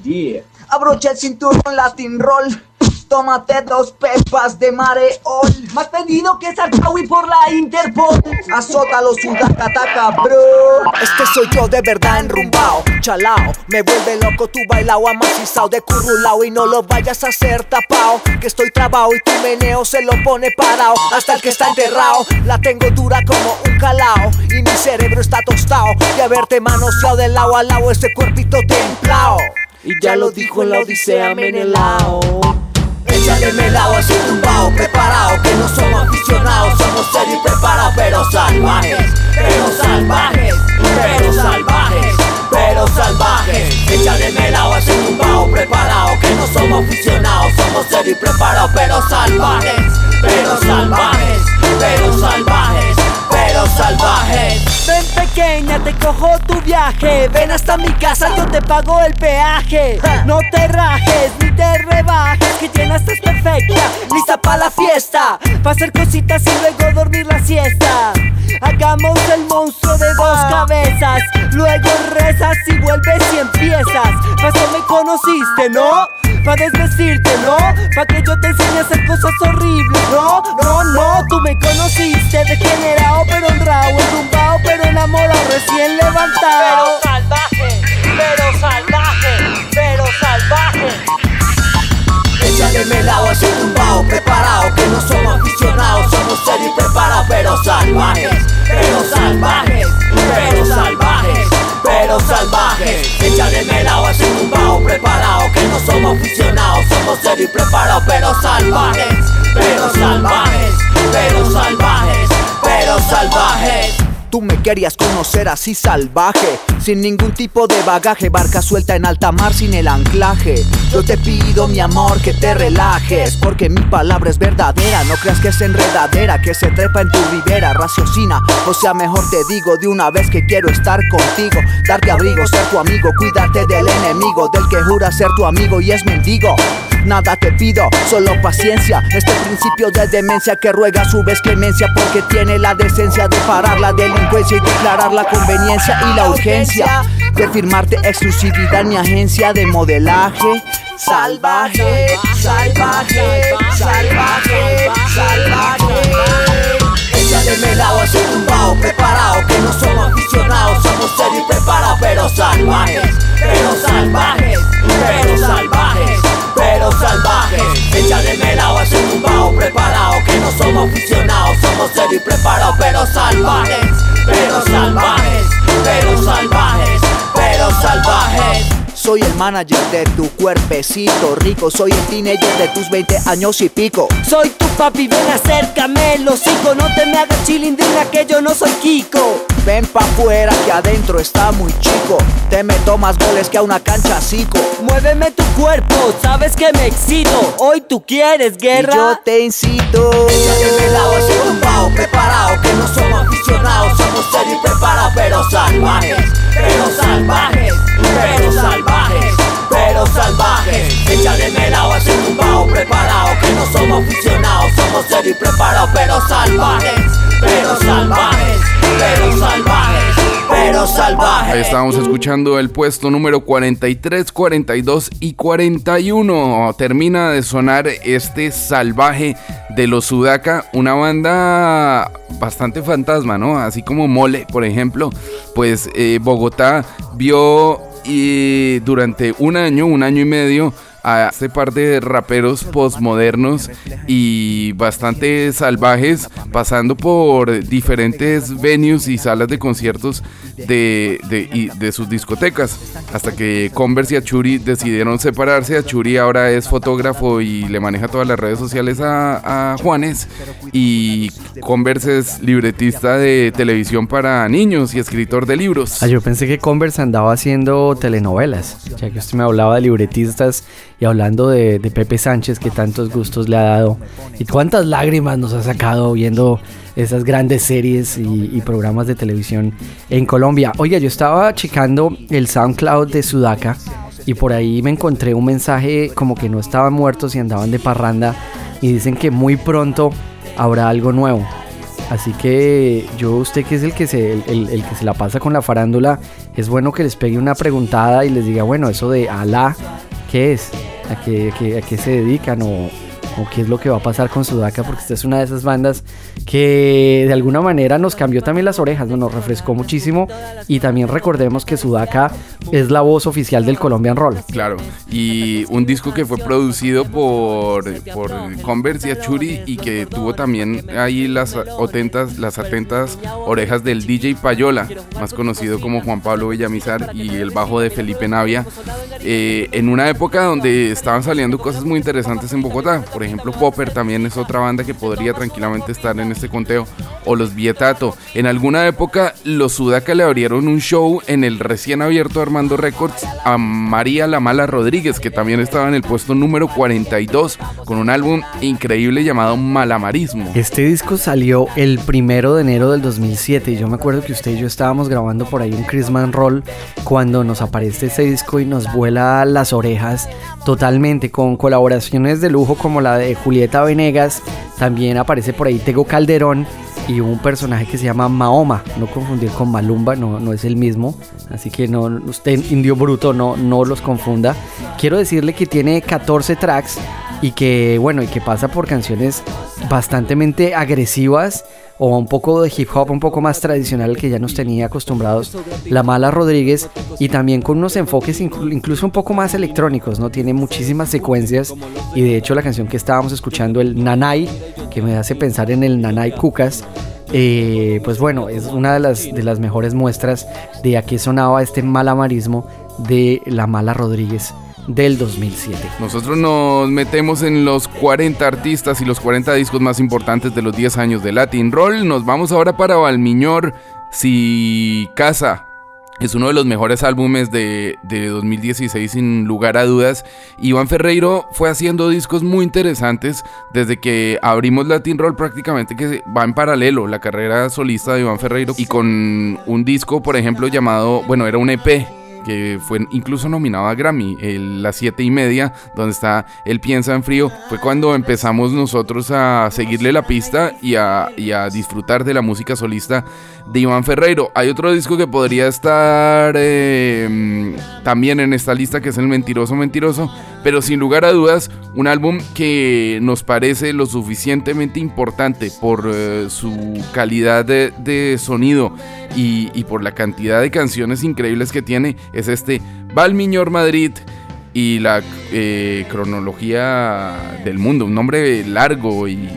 Yeah. Abrocha el cinturón Latin Roll. Tómate dos pepas de mareol. Más pedido que Sarkawi por la Interpol. Azótalo, Sudaca ataca, bro. Este soy yo de verdad enrumbao, chalao Me vuelve loco tu bailao amacizao de currulao Y no lo vayas a hacer tapao Que estoy trabao y tu meneo se lo pone parao Hasta el que está enterrado La tengo dura como un calao Y mi cerebro está tostado De haberte manoseado de lado a lado Ese cuerpito templao Y ya lo dijo en la odisea Menelao. Échale melao, un tumbao preparado Que no somos aficionados, somos serios y preparados Pero salvajes, pero salvajes, pero salvajes Pero salvajes, échale melao, un tumbao preparado Que no somos aficionados, somos serios y preparados Pero salvajes, pero salvajes, pero salvajes Salvajes Ven pequeña, te cojo tu viaje. Ven hasta mi casa, yo te pago el peaje. No te rajes, ni te rebajes Que llena estás perfecta, lista para la fiesta Pa' hacer cositas y luego dormir la siesta. Hagamos el monstruo de dos cabezas Luego rezas y vuelves y empiezas. Pa' eso me conociste, ¿no? Pa' desvestirte, ¿no? Pa' que yo te enseñe a hacer cosas horribles, ¿no? No, no, tú me conociste Degenerado pero honrado, enrumbado pero enamorado Recién levantado Pero salvaje, pero salvaje, pero salvaje Échale melao, es un tumbao preparado Que no somos aficionados, somos serios y preparados Pero salvajes, pero salvajes, pero salvajes Pero salvajes. Échale melao, es un tumbao preparado Que no somos aficionados, somos serios preparados Pero salvajes, pero salvajes, pero salvajes Pero salvajes Tú me querías conocer así salvaje, sin ningún tipo de bagaje, barca suelta en alta mar sin el anclaje. Yo te pido, mi amor, que te relajes, porque mi palabra es verdadera. No creas que es enredadera, que se trepa en tu ribera, raciocina. O sea, mejor te digo de una vez que quiero estar contigo, darte abrigo, ser tu amigo, cuidarte del enemigo, del que jura ser tu amigo y es mendigo. Nada te pido, solo paciencia. Este principio de demencia que ruega su vez clemencia porque tiene la decencia de parar la delincuencia y declarar la conveniencia y la urgencia de firmarte exclusividad en mi agencia de modelaje. Salvaje, salvaje, salvaje, salvaje. Échale melao, es un tumbao preparado Que no somos aficionados, somos serios y preparados Pero salvajes, pero salvajes, pero salvajes Pero salvajes. Échale melao, es un tumbao preparado Que no somos aficionados, somos serios y preparados Pero salvajes, pero salvajes, pero salvajes Pero salvajes Soy el manager de tu cuerpecito rico. Soy el teenager de tus 20 años y pico. Soy tu papi, ven acércame el hocico No te me hagas chilindrina que yo no soy Kiko. Ven pa' afuera que adentro está muy chico. Te meto más goles que a una cancha cico Muéveme tu cuerpo, sabes que me excito. Hoy tú quieres guerra. Y yo te incito. Échale melao, es un tumbao preparado Que no somos aficionados, somos serios y preparados Pero salvajes, pero salvajes, pero salvajes Pero salvajes Échale melao, es un tumbao preparado Que no somos aficionados, somos serios y preparados Pero salvajes, pero salvajes, pero salvaje. Ahí estábamos escuchando el puesto número 43, 42 y 41. Termina de sonar este salvaje de los Sudaka, una banda bastante fantasma, ¿no? Así como Mole, por ejemplo. Pues eh, Bogotá vio y durante un año, un año y medio, a este par de raperos postmodernos y bastante salvajes, pasando por diferentes venues y salas de conciertos de, de, sus discotecas, hasta que Converse y Achuri decidieron separarse. Achuri ahora es fotógrafo y le maneja todas las redes sociales a, a Juanes, y Converse es libretista de televisión para niños y escritor de libros. Ah, yo pensé que Converse andaba haciendo telenovelas, ya que usted me hablaba de libretistas y hablando de, Pepe Sánchez que tantos gustos le ha dado y cuántas lágrimas nos ha sacado viendo esas grandes series y, programas de televisión en Colombia. Oiga, yo estaba checando el SoundCloud de Sudaka y por ahí me encontré un mensaje como que no estaban muertos y andaban de parranda y dicen que muy pronto habrá algo nuevo. Así que yo, usted que es el que, se, el que se la pasa con la farándula, es bueno que les pegue una preguntada y les diga, bueno, eso de Alá, ¿qué es? ¿A qué, a qué, se dedican? O qué es lo que va a pasar con Sudaka, porque esta es una de esas bandas que de alguna manera nos cambió también las orejas, ¿no? nos refrescó muchísimo y también recordemos que Sudaka es la voz oficial del Colombian Roll. Claro, y un disco que fue producido por, por Converse y Achuri y que tuvo también ahí las atentas, las atentas orejas del DJ Payola, más conocido como Juan Pablo Villamizar y el bajo de Felipe Navia, eh, en una época donde estaban saliendo cosas muy interesantes en Bogotá, por ejemplo Popper también es otra banda que podría tranquilamente estar en este conteo, o los Vietato. En alguna época los Sudaca le abrieron un show en el recién abierto Armando Records a María La Mala Rodríguez, que también estaba en el puesto número 42 con un álbum increíble llamado Malamarismo. Este disco salió el primero de enero del 2007 y yo me acuerdo que usted y yo estábamos grabando por ahí un Christmas Roll cuando nos aparece ese disco y nos vuela las orejas totalmente con colaboraciones de lujo como la de Julieta Venegas, también aparece por ahí Tego Calderón y un personaje que se llama Mahoma, no confundir con Malumba, no, no es el mismo, así que no, usted indio bruto no, no los confunda. Quiero decirle que tiene 14 tracks y que bueno, y que pasa por canciones bastante agresivas o un poco de hip hop un poco más tradicional que ya nos tenía acostumbrados la Mala Rodríguez y también con unos enfoques incluso un poco más electrónicos, ¿no? Tiene muchísimas secuencias y de hecho la canción que estábamos escuchando, el Nanay, que me hace pensar en el Nanay Cucas, eh, pues bueno, es una de las, de las mejores muestras de a qué sonaba este malamarismo de la Mala Rodríguez del 2007. Nosotros nos metemos en los 40 artistas y los 40 discos más importantes de los 10 años de Latin Roll. Nos vamos ahora para Valmiñor, Si Casa. Es uno de los mejores álbumes de, de, 2016 sin lugar a dudas. Iván Ferreiro fue haciendo discos muy interesantes desde que abrimos Latin Roll prácticamente que va en paralelo la carrera solista de Iván Ferreiro y con un disco por ejemplo llamado, bueno era un EP que fue incluso nominado a Grammy, el, las 7 y media, donde está El Piensa en Frío, fue cuando empezamos nosotros a seguirle la pista y a, y a disfrutar de la música solista de Iván Ferreiro. Hay otro disco que podría estar eh, también en esta lista, que es El Mentiroso Mentiroso, pero sin lugar a dudas, un álbum que nos parece lo suficientemente importante por eh, su calidad de, sonido y, por la cantidad de canciones increíbles que tiene, es este Valmiñor Madrid y la eh, cronología del mundo, un nombre largo y,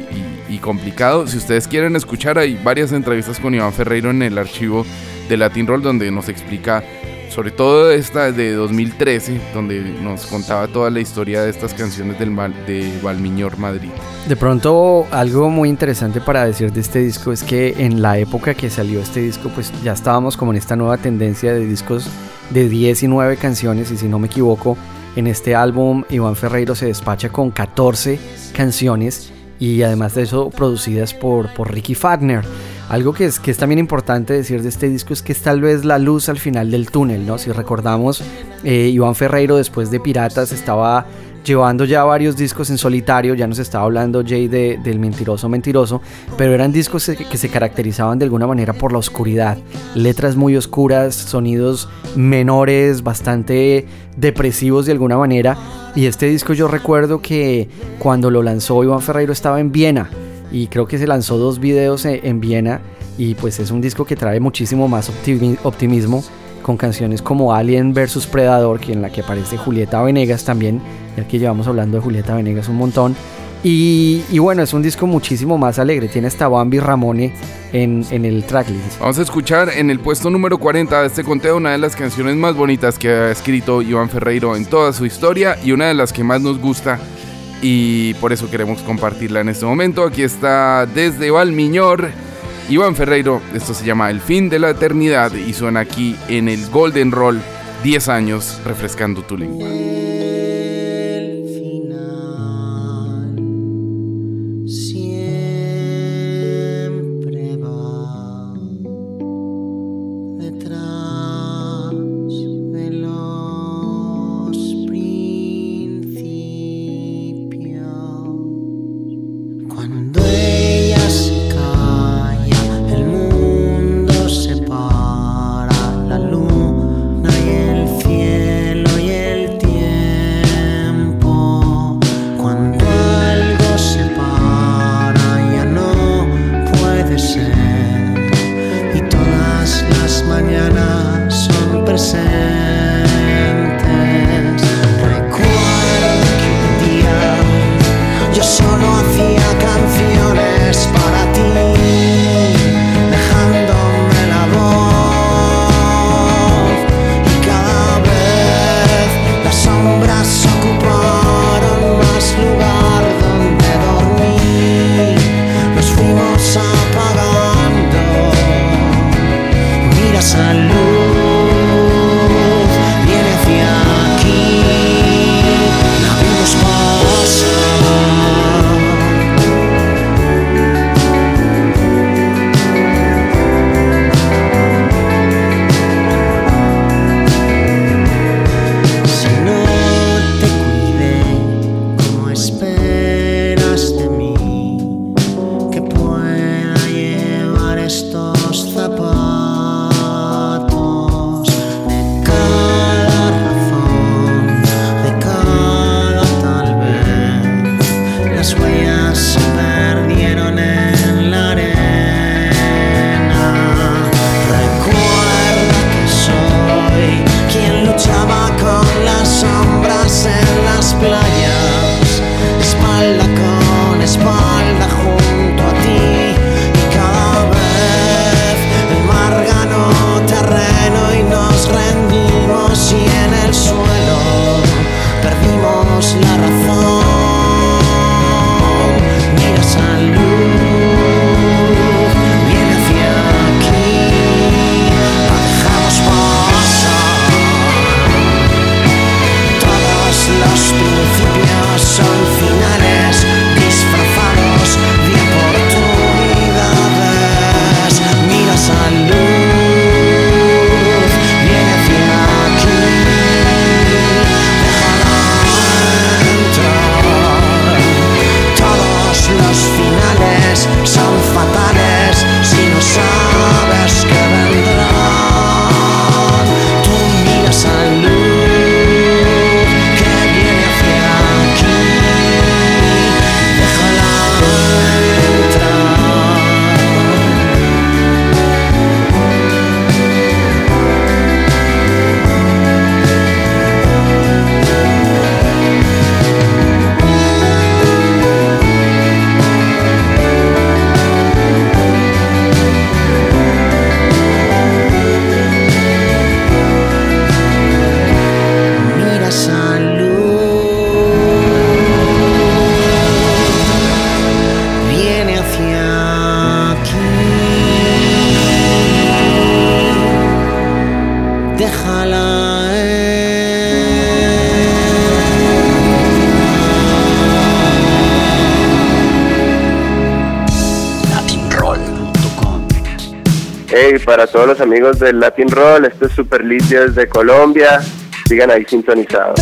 y complicado. Si ustedes quieren escuchar, hay varias entrevistas con Iván Ferreiro en el archivo de Latin Roll donde nos explica sobre todo esta de 2013, donde nos contaba toda la historia de estas canciones del mal, de Valmiñor Madrid. De pronto, algo muy interesante para decir de este disco es que en la época que salió este disco, pues ya estábamos como en esta nueva tendencia de discos de 10 y 9 canciones, y si no me equivoco, en este álbum Iván Ferreiro se despacha con 14 canciones y además de eso producidas por, por Ricky Fagner. Algo que es, que es también importante decir de este disco es que es tal vez la luz al final del túnel, ¿no? Si recordamos, eh, Iván Ferreiro después de Piratas estaba llevando ya varios discos en solitario, ya nos estaba hablando Jay de, del Mentiroso Mentiroso, pero eran discos que, se caracterizaban de alguna manera por la oscuridad, letras muy oscuras, sonidos menores, bastante depresivos de alguna manera, y este disco yo recuerdo que cuando lo lanzó Iván Ferreiro estaba en Viena, y creo que se lanzó dos videos en, en Viena, y pues es un disco que trae muchísimo más optimi- optimismo con canciones como Alien vs Predador, que en la que aparece Julieta Venegas también, ya que llevamos hablando de Julieta Venegas un montón. Y, bueno, es un disco muchísimo más alegre, tiene hasta Bambi Ramone en, en el tracklist. Vamos a escuchar en el puesto número 40 de este conteo una de las canciones más bonitas que ha escrito Iván Ferreiro en toda su historia y una de las que más nos gusta y por eso queremos compartirla en este momento. Aquí está desde Valmiñor, Iván Ferreiro, esto se llama El fin de la eternidad y suena aquí en el Golden Roll 10 años refrescando tu lengua. Son todos los amigos del Latin Roll. Esto es Superlicio desde Colombia. Sigan ahí sintonizados.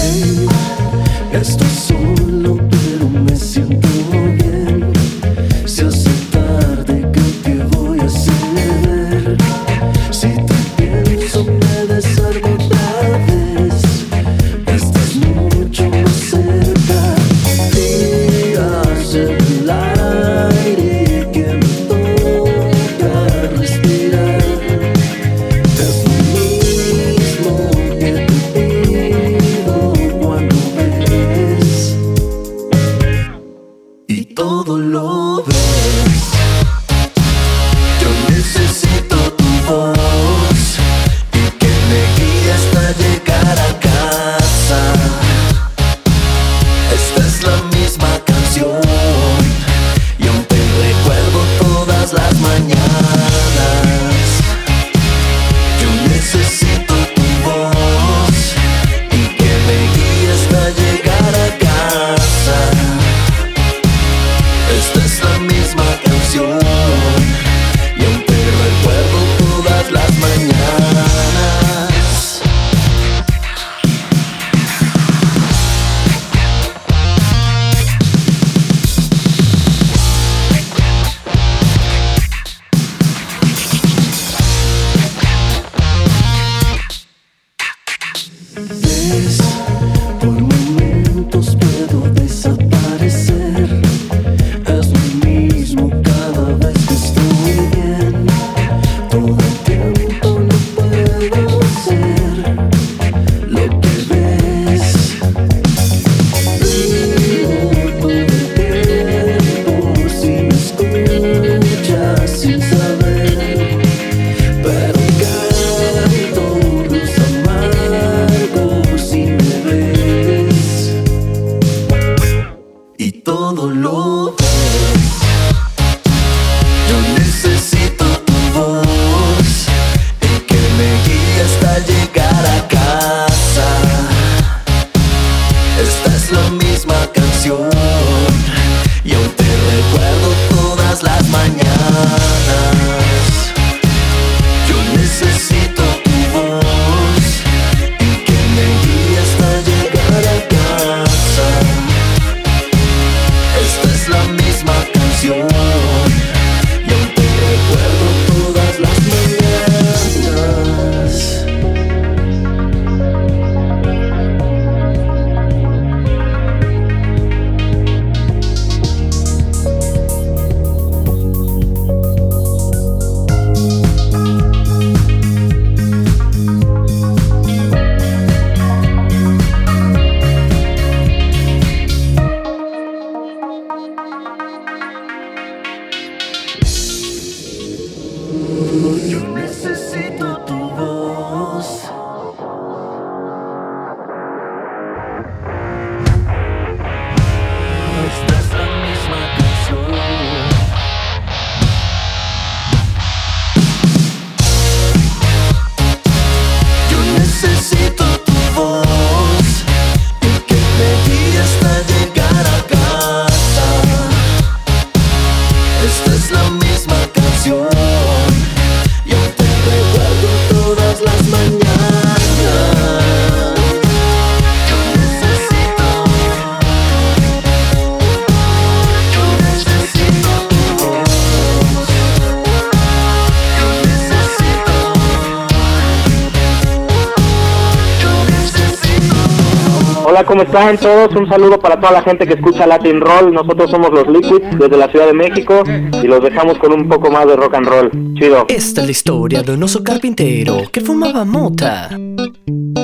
están todos? Un saludo para toda la gente que escucha Latin Roll. Nosotros somos los Liquid desde la Ciudad de México y los dejamos con un poco más de rock and roll. Chido. Esta es la historia de un oso carpintero que fumaba mota.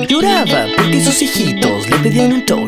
Lloraba porque sus hijitos le pedían un toque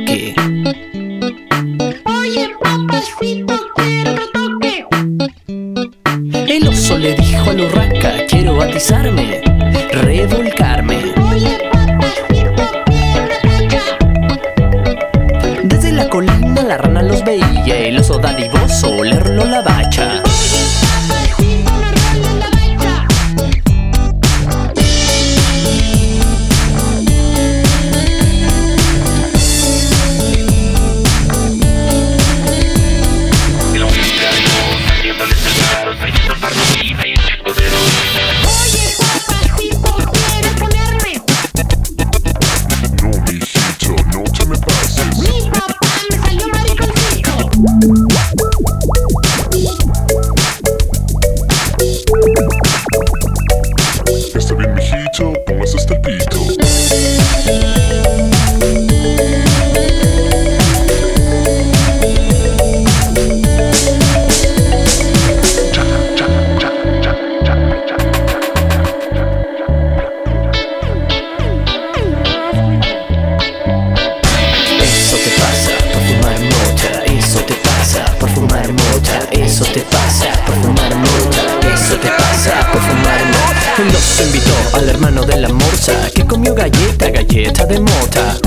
invitó al hermano de la morsa que comió galleta, galleta de mota.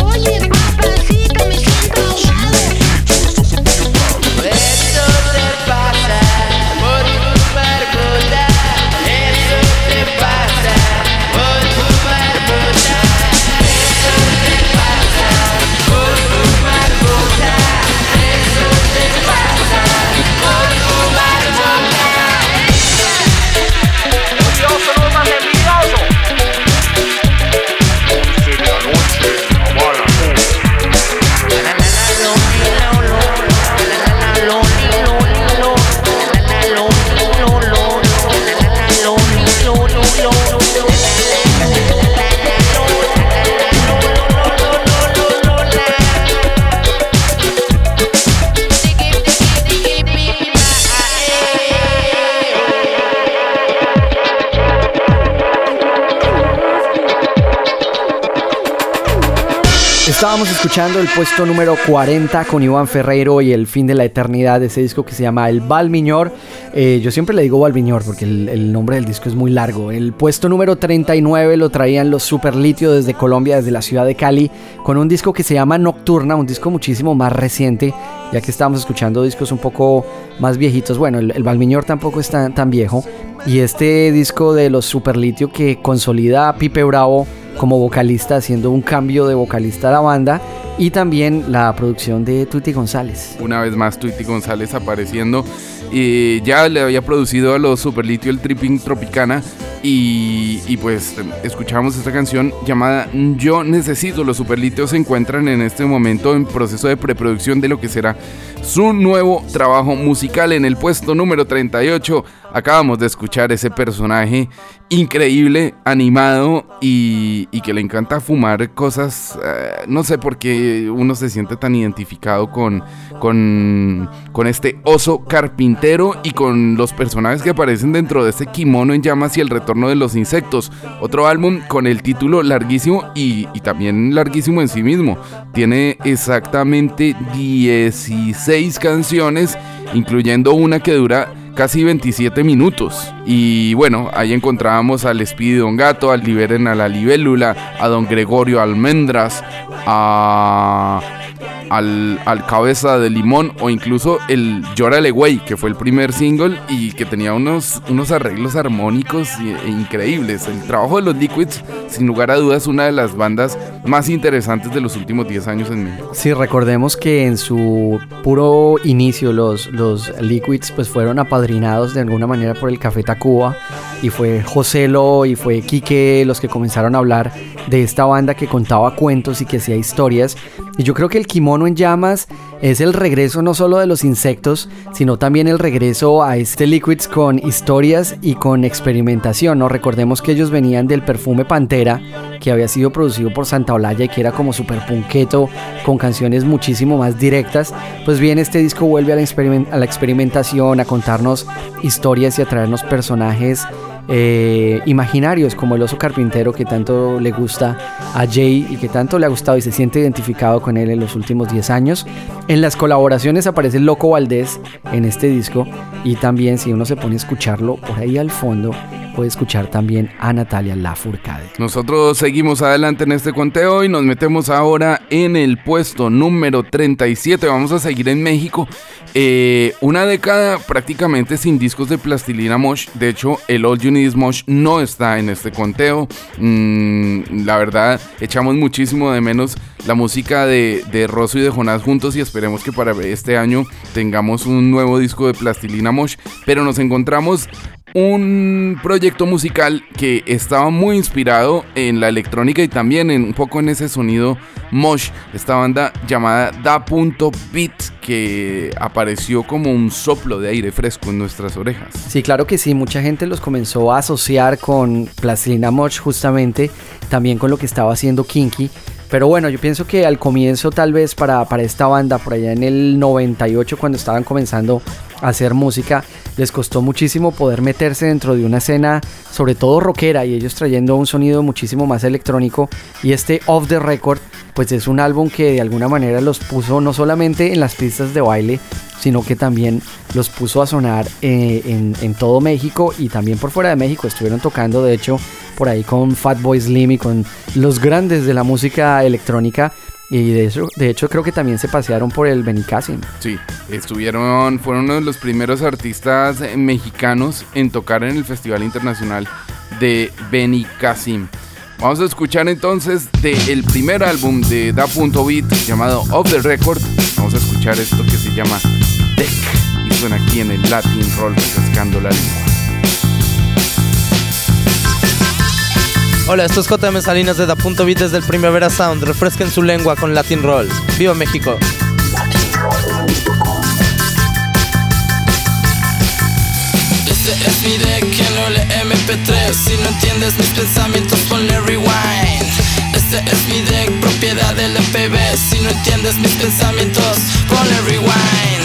Estábamos escuchando el puesto número 40 con Iván Ferreiro y el fin de la eternidad de ese disco que se llama El Balmiñor. Eh, yo siempre le digo Balmiñor porque el, nombre del disco es muy largo. El puesto número 39 lo traían los Super Litio desde Colombia, desde la ciudad de Cali, con un disco que se llama Nocturna, un disco muchísimo más reciente, ya que estábamos escuchando discos un poco más viejitos. Bueno, el, el tampoco es tan, viejo. Y este disco de los Super Litio que consolida a Pipe Bravo como vocalista, haciendo un cambio de vocalista a la banda y también la producción de Tuti González. Una vez más, Tweety González apareciendo. Ya le había producido a los Superlitio el Tripping Tropicana. Y, y pues escuchamos esta canción llamada Yo Necesito. Los Superlitios se encuentran en este momento en proceso de preproducción de lo que será su nuevo trabajo musical. En el puesto número 38 acabamos de escuchar ese personaje increíble, animado y, y que le encanta fumar cosas. eh, no sé por qué uno se siente tan identificado con, con, este oso carpintero y con los personajes que aparecen dentro de este kimono en llamas y el retorno de los insectos. Otro álbum con el título larguísimo y, y también larguísimo en sí mismo. Tiene exactamente 16 canciones, incluyendo una que dura casi 27 minutos. Y bueno, ahí encontrábamos al Speedy Don Gato, al Liberen a la Libélula, a Don Gregorio Almendras, a al, al cabeza de limón o incluso el Llórale Güey, que fue el primer single y que tenía unos, unos arreglos armónicos e increíbles. El trabajo de los Liquids, sin lugar a dudas, una de las bandas más interesantes de los últimos 10 años en México. Sí, recordemos que en su puro inicio los, los Liquids pues fueron apadrinados de alguna manera por el Café Tacuba y fue Joselo y fue Quique los que comenzaron a hablar de esta banda que contaba cuentos y que hacía historias y yo creo que el kimono en llamas es el regreso no solo de los insectos sino también el regreso a este Liquids con historias y con experimentación, ¿no? Recordemos que ellos venían del perfume Pantera que había sido producido por Santa Olaya y que era como super punqueto con canciones muchísimo más directas, pues bien este disco vuelve a la, a la experimentación, a contarnos historias y a traernos personajes eh, imaginarios como el oso carpintero que tanto le gusta a Jay y que tanto le ha gustado y se siente identificado con él en los últimos 10 años. En las colaboraciones aparece el Loco Valdés en este disco y también si uno se pone a escucharlo por ahí al fondo puede escuchar también a Natalia Lafourcade. Nosotros seguimos adelante en este conteo y nos metemos ahora en el puesto número 37. Vamos a seguir en México. Eh, una década prácticamente sin discos de plastilina Mosh. De hecho, el All You Need Is Mosh no está en este conteo. Mm, la verdad, echamos muchísimo de menos la música de, de Rosso y de Jonás juntos y esperemos que para este año tengamos un nuevo disco de plastilina Mosh. Pero nos encontramos un proyecto musical que estaba muy inspirado en la electrónica y también en un poco en ese sonido mosh. Esta banda llamada Da Punto Beat que apareció como un soplo de aire fresco en nuestras orejas. Sí, claro que sí, mucha gente los comenzó a asociar con Plastilina Mosh justamente, también con lo que estaba haciendo Kinky. Pero bueno, yo pienso que al comienzo tal vez para, para esta banda, por allá en el 98 cuando estaban comenzando hacer música, les costó muchísimo poder meterse dentro de una escena, sobre todo rockera, y ellos trayendo un sonido muchísimo más electrónico. Y este Off the Record, pues es un álbum que de alguna manera los puso no solamente en las pistas de baile, sino que también los puso a sonar eh, en, en todo México y también por fuera de México. Estuvieron tocando, de hecho, por ahí con Fatboy Slim y con los grandes de la música electrónica. Y de hecho, de hecho creo que también se pasearon por el Benicassim. Sí, estuvieron, fueron uno de los primeros artistas eh, mexicanos en tocar en el Festival Internacional de Benicassim. Vamos a escuchar entonces del primer álbum de Da Punto Beat llamado Off the Record. Vamos a escuchar esto que se llama Tech y suena aquí en el Latin Roll refrescando la lengua. Hola, esto es JM Salinas de Da desde el Primavera Sound. Refresquen su lengua con Latin Roll. ¡Viva México! Ese es mi deck que no lee MP3 Si no entiendes mis pensamientos ponle rewind Ese es mi deck, propiedad del MPB Si no entiendes mis pensamientos ponle rewind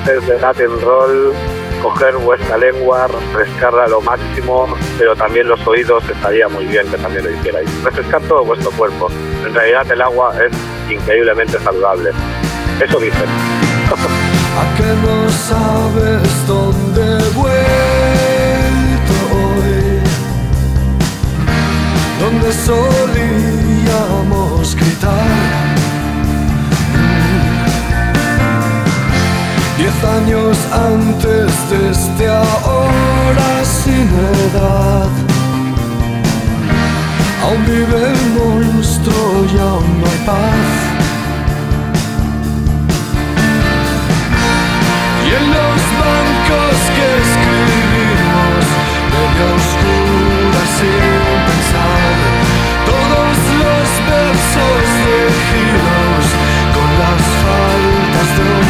super oyentes de Latin Roll. Coger vuestra lengua, refrescarla lo máximo, pero también los oídos estaría muy bien que también lo hicierais. Refrescar todo vuestro cuerpo. En realidad el agua es increíblemente saludable. Eso dicen. ¿A que no sabes dónde vuelto hoy? Donde solíamos gritar. Diez años antes de este ahora sin edad. Aún vive el monstruo y aún no hay paz. Y en los bancos que escribimos, medio oscura sin pensar, todos los versos de giros con las faltas de un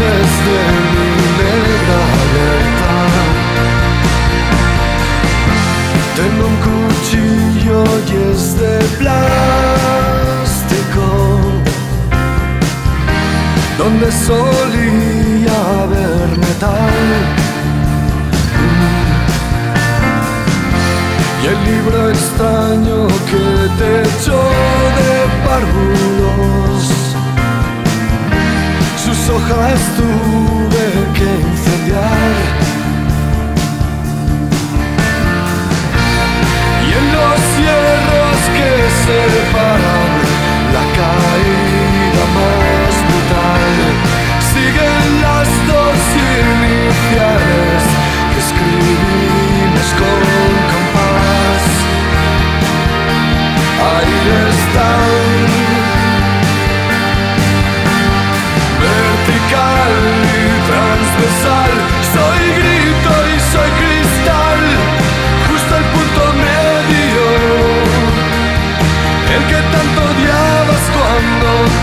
de mi negra. Tengo un cuchillo y es de plástico Donde solía haber metal Y el libro extraño que te echó de párvulos Sus hojas tuve que incendiar. Y en los cierros que separan la caída más brutal siguen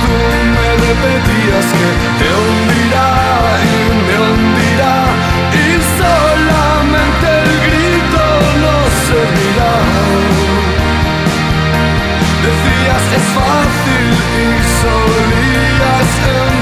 tú me repetías que te hundirá y me hundirá Y solamente el grito no servirá. Decías es fácil y solías empezar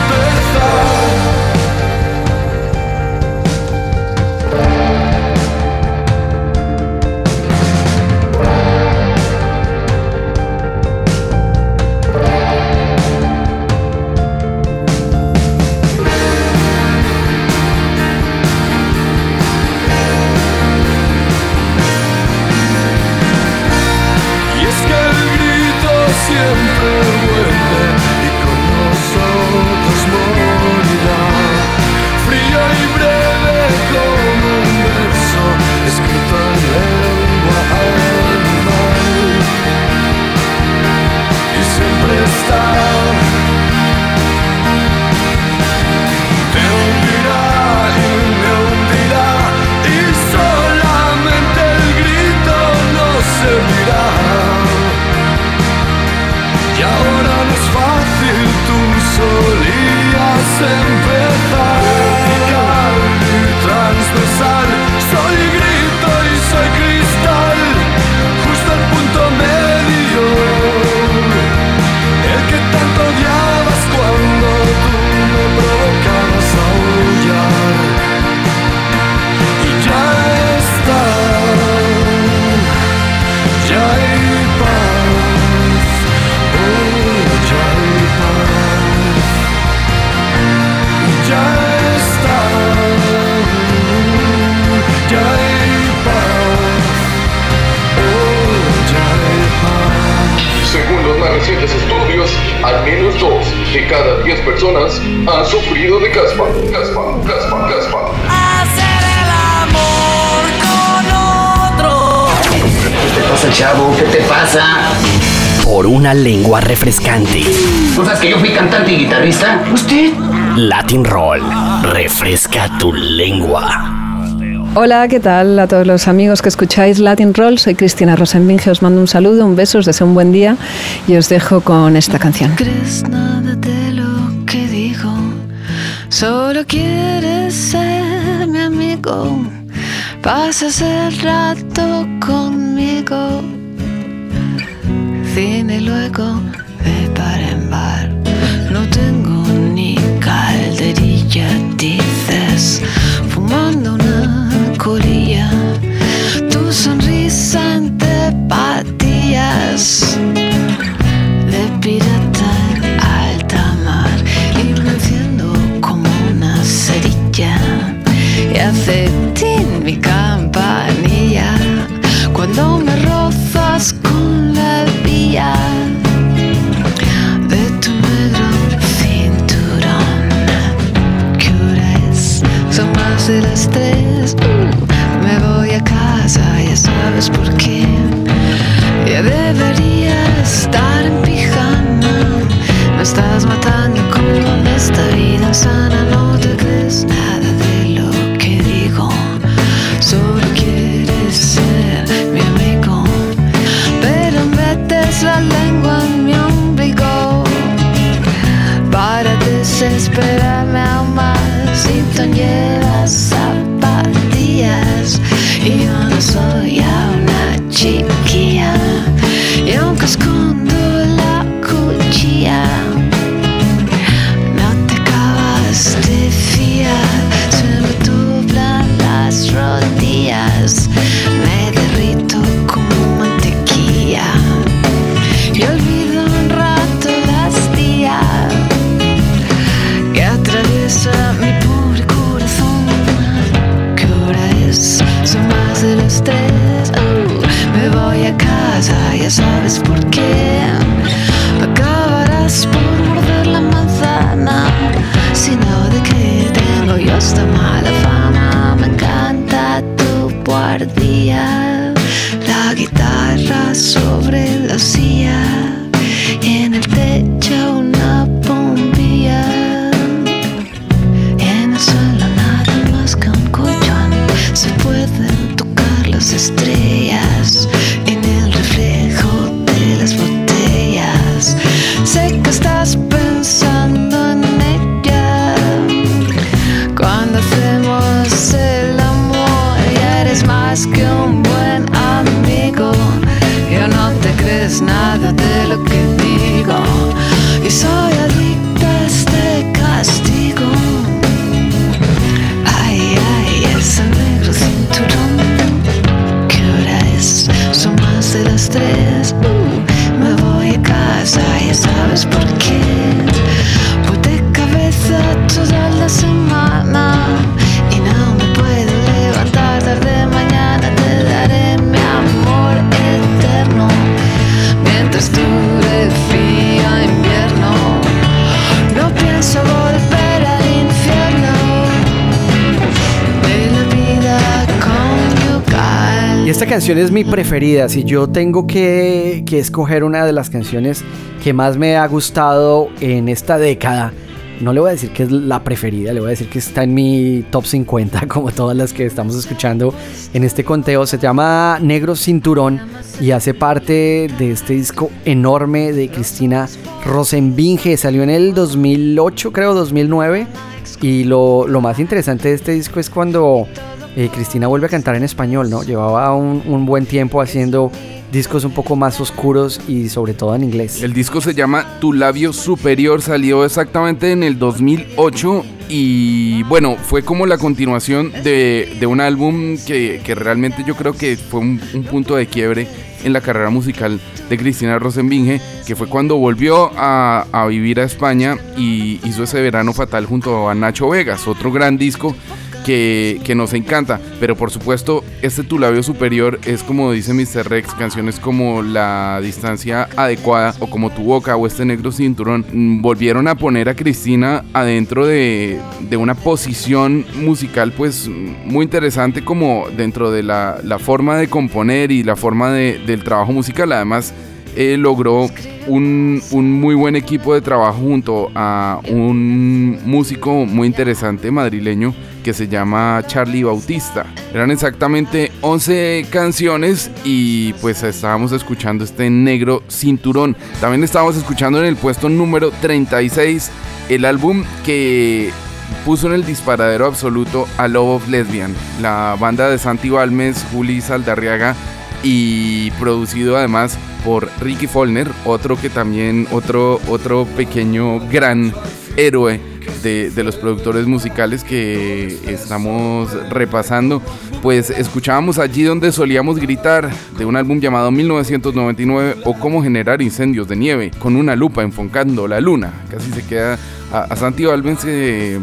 grito refrescante. ¿No sabes que yo fui cantante y guitarrista? ¿Usted? Latin Roll. Refresca tu lengua. Hola, ¿qué tal a todos los amigos que escucháis Latin Roll? Soy Cristina Rosenbinge, os mando un saludo, un beso, os deseo un buen día y os dejo con esta canción. crees nada de lo que digo, solo quieres ser mi amigo. Pasas el rato conmigo, cine luego canción es mi preferida. Si yo tengo que, que escoger una de las canciones que más me ha gustado en esta década, no le voy a decir que es la preferida, le voy a decir que está en mi top 50, como todas las que estamos escuchando en este conteo. Se llama Negro Cinturón y hace parte de este disco enorme de Cristina Rosenbinge. Salió en el 2008, creo, 2009. Y lo, lo más interesante de este disco es cuando eh, Cristina vuelve a cantar en español, ¿no? Llevaba un, buen tiempo haciendo discos un poco más oscuros y sobre todo en inglés. El disco se llama Tu labio superior, salió exactamente en el 2008 y bueno, fue como la continuación de, un álbum que, realmente yo creo que fue un, un punto de quiebre en la carrera musical de Cristina Rosenbinge, que fue cuando volvió a, a vivir a España y hizo ese verano fatal junto a Nacho Vegas, otro gran disco que, que nos encanta. Pero por supuesto, este Tu labio superior es como dice Mr. Rex, canciones como La distancia adecuada o como Tu boca o Este negro cinturón mm, volvieron a poner a Cristina adentro de, una posición musical pues muy interesante como dentro de la, forma de componer y la forma de- del trabajo musical. Además, eh, logró un muy buen equipo de trabajo junto a un músico muy interesante madrileño que se llama Charlie Bautista. Eran exactamente 11 canciones y pues estábamos escuchando este negro cinturón. También estábamos escuchando en el puesto número 36 el álbum que puso en el disparadero absoluto a Love of Lesbian, la banda de Santi Balmes, Juli Saldarriaga y producido además por Ricky Follner, otro que también, otro, otro pequeño gran héroe de, de los productores musicales que estamos repasando. Pues escuchábamos allí donde solíamos gritar de un álbum llamado 1999 o cómo generar incendios de nieve con una lupa enfocando la luna. Casi se queda a, Santi eh,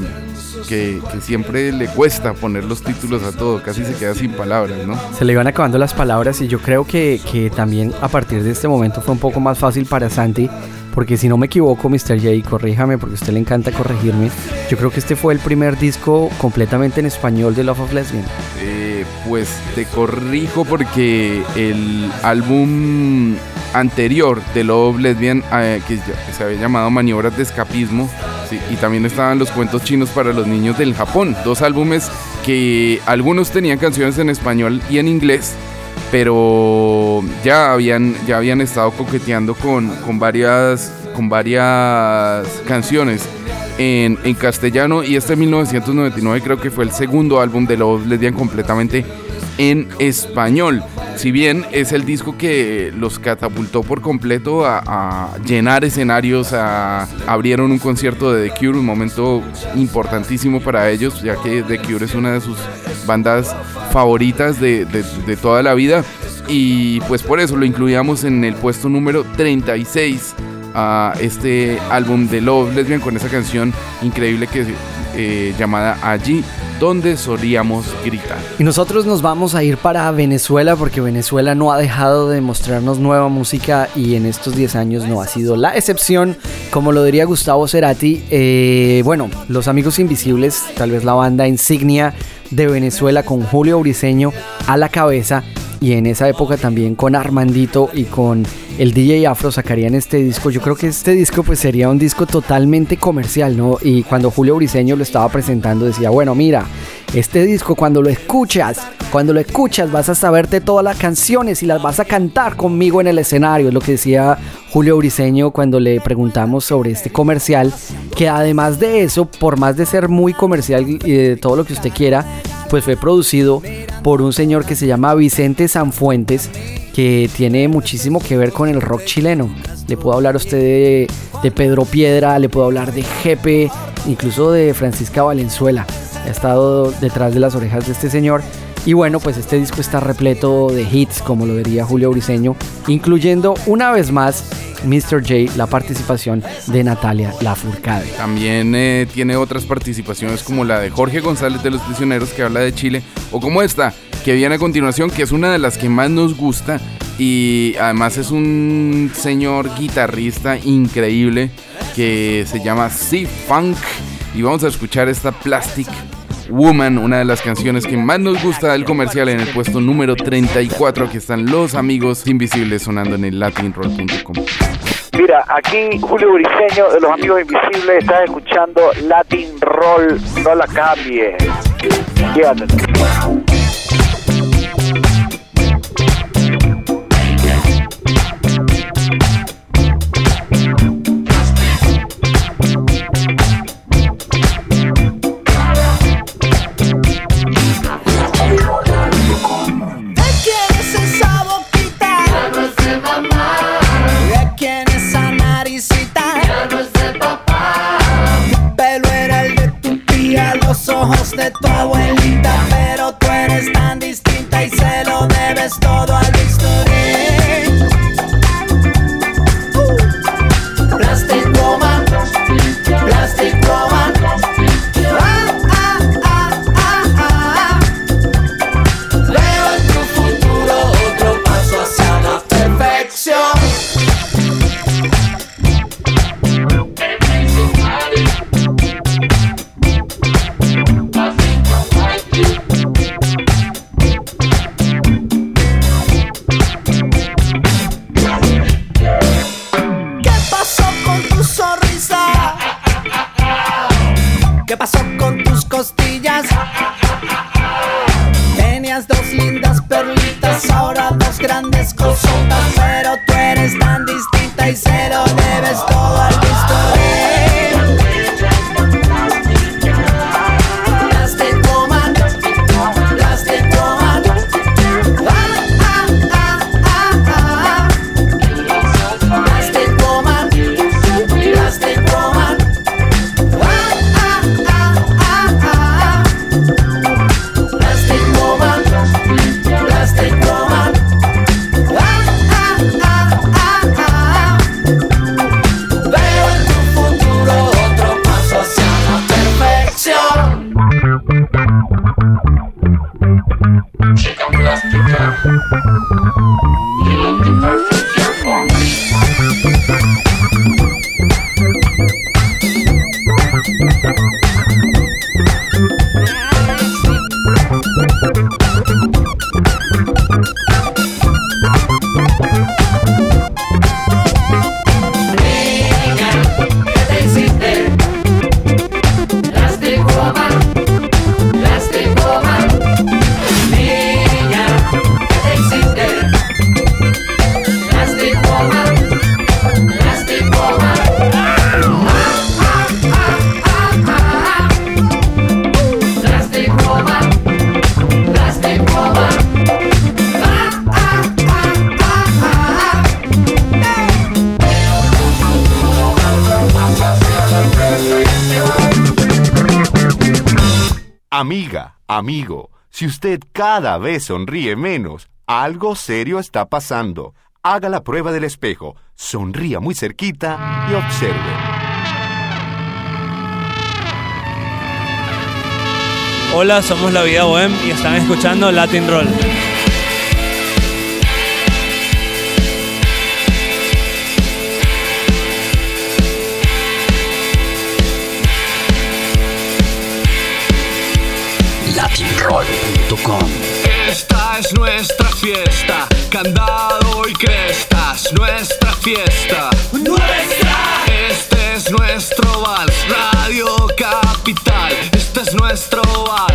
que, que siempre le cuesta poner los títulos a todo, casi se queda sin palabras, ¿no? Se le iban acabando las palabras y yo creo que, que también a partir de este momento fue un poco más fácil para Santi, porque si no me equivoco, Mr. J, corríjame porque a usted le encanta corregirme, yo creo que este fue el primer disco completamente en español de Love of Lesbian. Eh, pues te corrijo porque el álbum anterior de Love Lesbian, eh, que se había llamado Maniobras de Escapismo, sí, y también estaban los cuentos chinos para los niños del Japón, dos álbumes que algunos tenían canciones en español y en inglés, pero ya habían, ya habían estado coqueteando con, con, varias, con varias canciones en, en castellano y este 1999 creo que fue el segundo álbum de Love Lesbian completamente en español. Si bien es el disco que los catapultó por completo a, llenar escenarios, abrieron un concierto de The Cure, un momento importantísimo para ellos, ya que The Cure es una de sus bandas favoritas de toda la vida. Y pues por eso lo incluíamos en el puesto número 36 a este álbum de Love Lesbian con esa canción increíble que eh, llamada Allí donde solíamos gritar. Y nosotros nos vamos a ir para Venezuela porque Venezuela no ha dejado de mostrarnos nueva música y en estos 10 años no ha sido la excepción, como lo diría Gustavo Cerati. Eh, bueno, Los Amigos Invisibles, tal vez la banda insignia de Venezuela con Julio Briseño a la cabeza y en esa época también con Armandito y con el DJ Afro sacarían este disco. Yo creo que este disco pues sería un disco totalmente comercial, ¿no? Y cuando Julio Briseño lo estaba presentando decía, bueno, mira, este disco cuando lo escuchas, cuando lo escuchas vas a saberte todas las canciones y las vas a cantar conmigo en el escenario, es lo que decía Julio Briseño cuando le preguntamos sobre este comercial, que además de eso, por más de ser muy comercial y de todo lo que usted quiera, pues fue producido por un señor que se llama Vicente Sanfuentes, que tiene muchísimo que ver con el rock chileno. Le puedo hablar a usted de, Pedro Piedra, le puedo hablar de Jepe, incluso de Francisca Valenzuela. Ha estado detrás de las orejas de este señor. Y bueno, pues este disco está repleto de hits, como lo diría Julio Briseño, incluyendo una vez más Mr. J, la participación de Natalia Lafourcade. También eh, tiene otras participaciones como la de Jorge González de los Prisioneros que habla de Chile o como esta que viene a continuación que es una de las que más nos gusta y además es un señor guitarrista increíble que se llama C-Funk y vamos a escuchar esta Plastic Woman, una de las canciones que más nos gusta del comercial en el puesto número 34 que están los amigos invisibles sonando en el latinroll.com. Mira, aquí Julio Briseño de los Amigos Invisibles está escuchando Latin Roll, no la cambie. De tu Amiga, amigo, si usted cada vez sonríe menos, algo serio está pasando. Haga la prueba del espejo, sonría muy cerquita y observe. Hola, somos La Vida Bohem y están escuchando Latin Roll. Esta es nuestra fiesta, candado y crestas, nuestra fiesta. ¡Nuestra! Este es nuestro vals, Radio Capital, este es nuestro vals.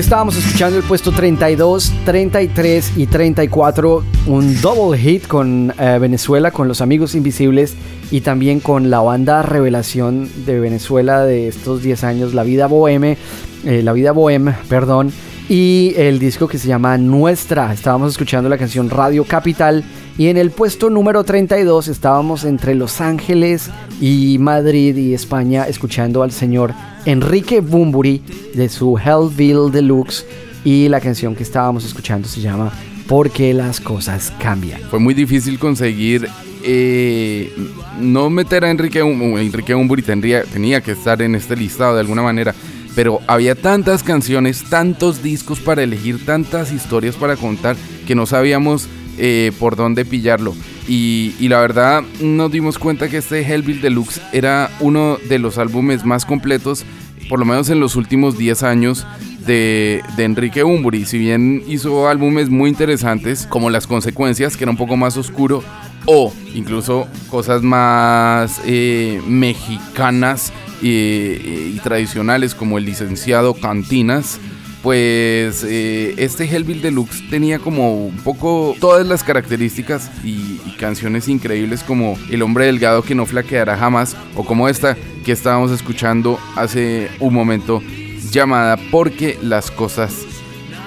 Estábamos escuchando el puesto 32, 33 y 34, un double hit con eh, Venezuela, con los Amigos Invisibles y también con la banda Revelación de Venezuela de estos 10 años, La Vida Boheme, eh, La Vida Boheme, perdón, y el disco que se llama Nuestra. Estábamos escuchando la canción Radio Capital y en el puesto número 32 estábamos entre Los Ángeles y Madrid y España escuchando al señor Enrique Bumburi de su Hellville Deluxe y la canción que estábamos escuchando se llama Porque las cosas cambian. Fue muy difícil conseguir eh, no meter a Enrique, Enrique Bumburi, tendría, tenía que estar en este listado de alguna manera. Pero había tantas canciones, tantos discos para elegir, tantas historias para contar que no sabíamos eh, por dónde pillarlo. Y, la verdad nos dimos cuenta que este Hellville Deluxe era uno de los álbumes más completos, por lo menos en los últimos 10 años, de, Enrique Bumburi. Si bien hizo álbumes muy interesantes, como Las Consecuencias, que era un poco más oscuro, o incluso cosas más eh, mexicanas eh, y tradicionales, como el licenciado Cantinas. Pues eh, este Hellville Deluxe tenía como un poco todas las características y, canciones increíbles como El hombre delgado que no flaqueará jamás o como esta que estábamos escuchando hace un momento llamada Porque las cosas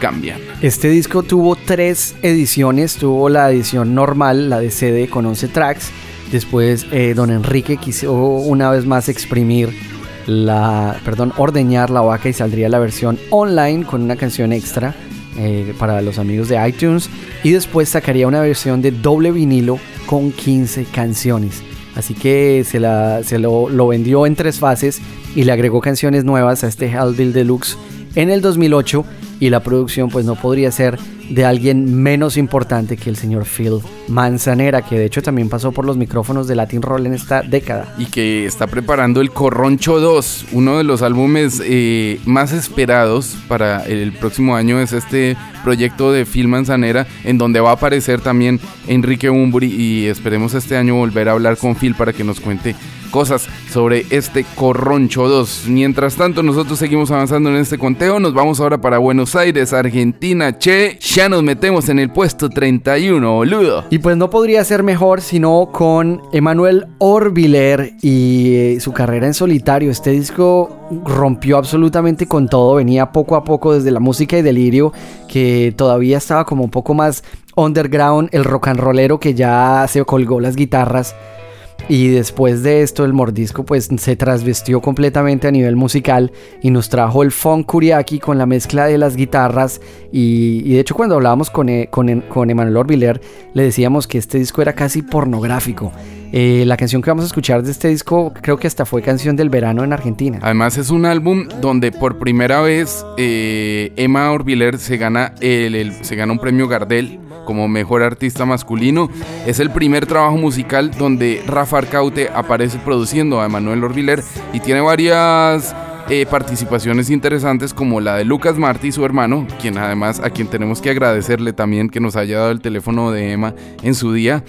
cambian. Este disco tuvo tres ediciones, tuvo la edición normal, la de CD con 11 tracks, después eh, don Enrique quiso una vez más exprimir la, perdón, ordeñar la vaca y saldría la versión online con una canción extra eh, para los amigos de iTunes y después sacaría una versión de doble vinilo con 15 canciones. Así que se, la, se lo, vendió en tres fases y le agregó canciones nuevas a este Hellville Deluxe en el 2008 y la producción pues no podría ser de alguien menos importante que el señor Phil Manzanera, que de hecho también pasó por los micrófonos de Latin Roll en esta década. y que está preparando el Corroncho 2, uno de los álbumes eh, más esperados para el próximo año es este proyecto de Phil Manzanera en donde va a aparecer también Enrique Bumburi y esperemos este año volver a hablar con Phil para que nos cuente cosas sobre este Corroncho 2. Mientras tanto nosotros seguimos avanzando en este conteo, nos vamos ahora para Buenos Aires, Argentina, che, ya nos metemos en el puesto 31, boludo. Y pues no podría ser mejor sino con Emanuel Orbiler y eh, su carrera en solitario. Este disco rompió absolutamente con todo, venía poco a poco desde la música y delirio, que todavía estaba como un poco más underground, el rock and rollero que ya se colgó las guitarras. Y después de esto el mordisco pues se trasvestió completamente a nivel musical y nos trajo el funk kuriaki con la mezcla de las guitarras y, de hecho cuando hablábamos con, E- con, con Emanuel Orbiler le decíamos que este disco era casi pornográfico. Eh, la canción que vamos a escuchar de este disco creo que hasta fue canción del verano en Argentina. Además es un álbum donde por primera vez eh, Emma Orbiler se gana, el, se gana un premio Gardel como mejor artista masculino. Es el primer trabajo musical donde Rafa Arcaute aparece produciendo a Emanuel Orbiler y tiene varias eh, participaciones interesantes como la de Lucas Martí, su hermano, quien además a quien tenemos que agradecerle también que nos haya dado el teléfono de Emma en su día,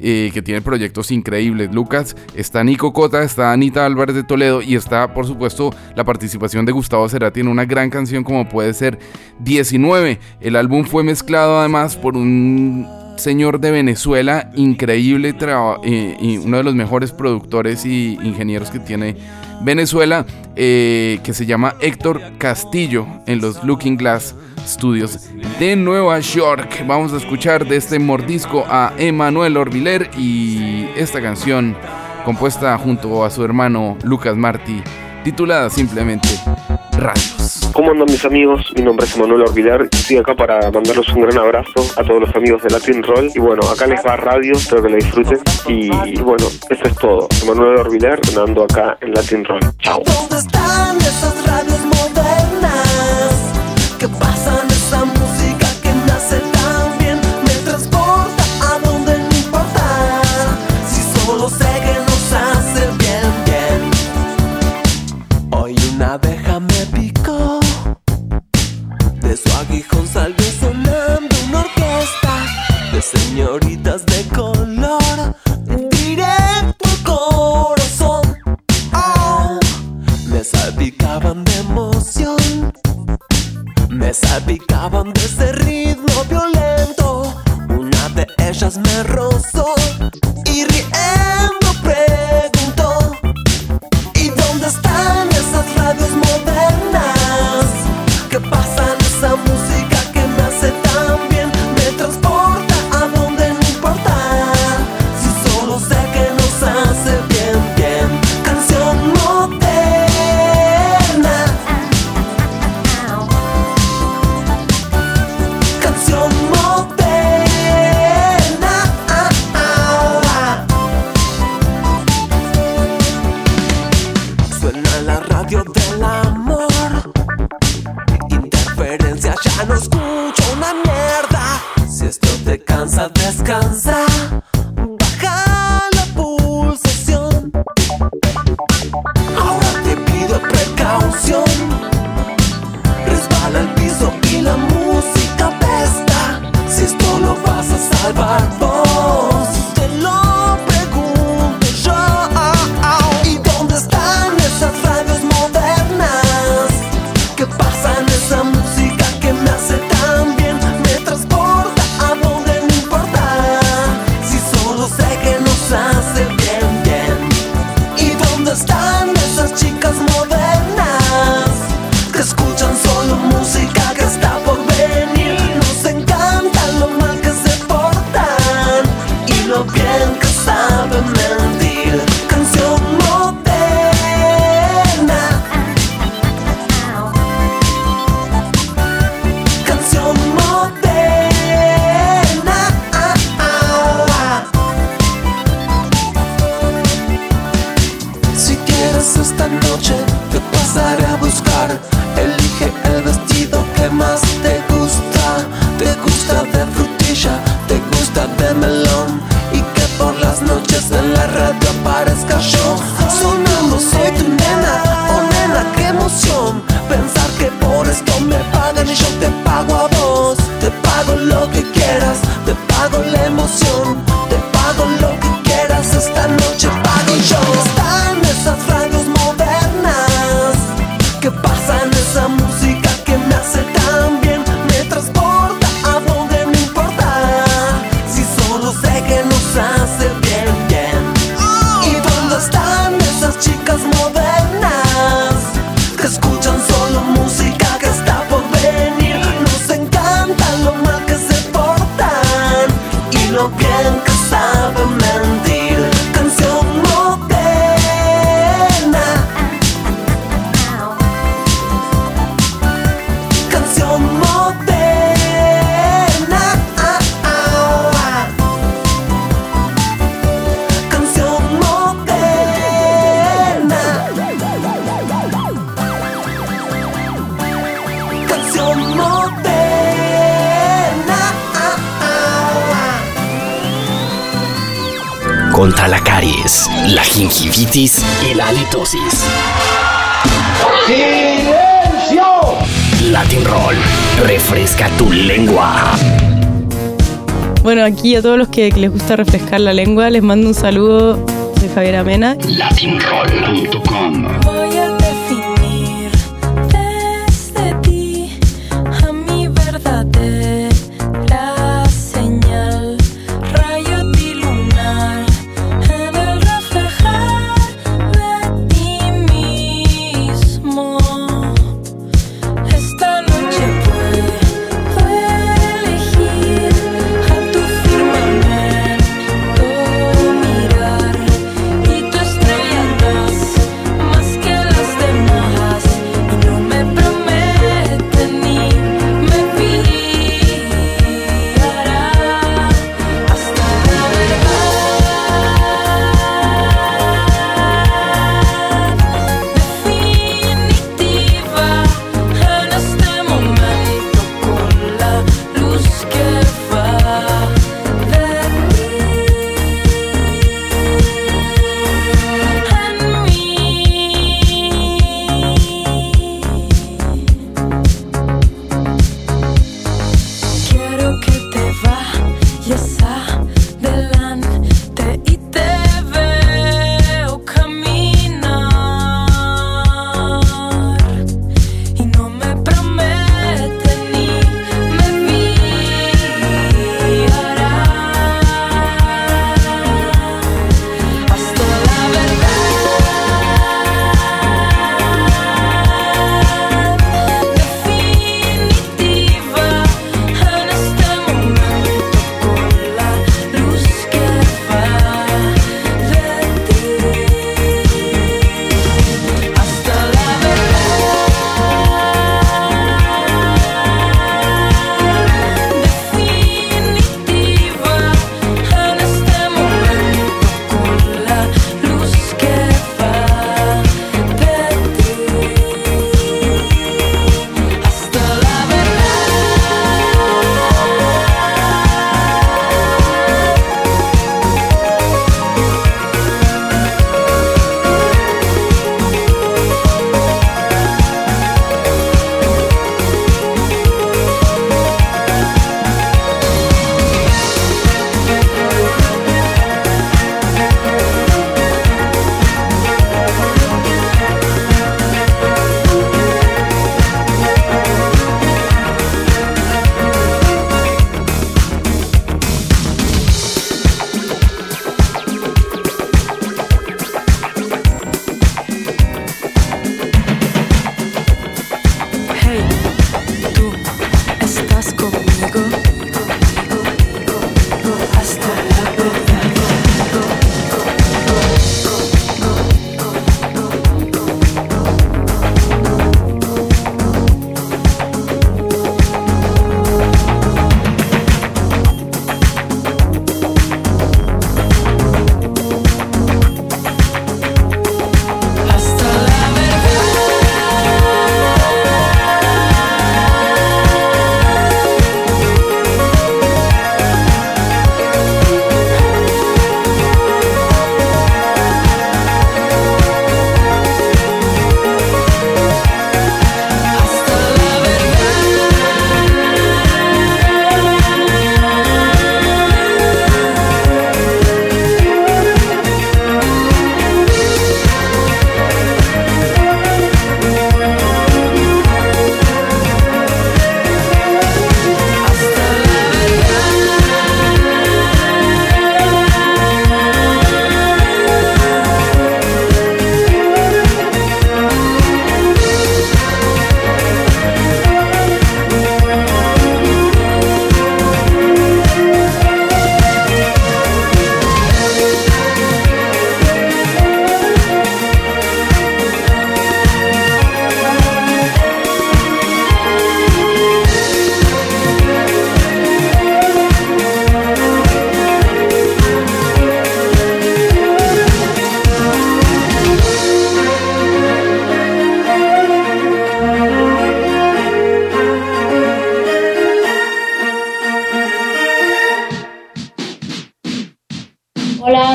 eh, que tiene proyectos increíbles. Lucas, está Nico Cota, está Anita Álvarez de Toledo y está por supuesto la participación de Gustavo Cerati en una gran canción como puede ser 19. El álbum fue mezclado además por un señor de Venezuela, increíble, eh, y uno de los mejores productores y ingenieros que tiene Venezuela, eh, que se llama Héctor Castillo en los Looking Glass Studios de Nueva York. Vamos a escuchar de este mordisco a Emanuel Orbiler y esta canción compuesta junto a su hermano Lucas Martí, titulada simplemente Rayos. ¿Cómo andan mis amigos? Mi nombre es Manuel Orbilar y estoy acá para mandarles un gran abrazo a todos los amigos de Latin Roll. Y bueno, acá les va radio, espero que la disfruten. Y bueno, eso es todo. Manuel Orbilar sonando acá en Latin Roll. Chao. ¿Dónde están esas radios modernas a todos los que les gusta refrescar la lengua. Les mando un saludo de Javier Amena.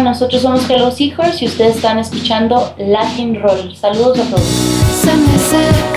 Nosotros somos Hello Seahorse y ustedes están escuchando Latin Roll. Saludos a todos.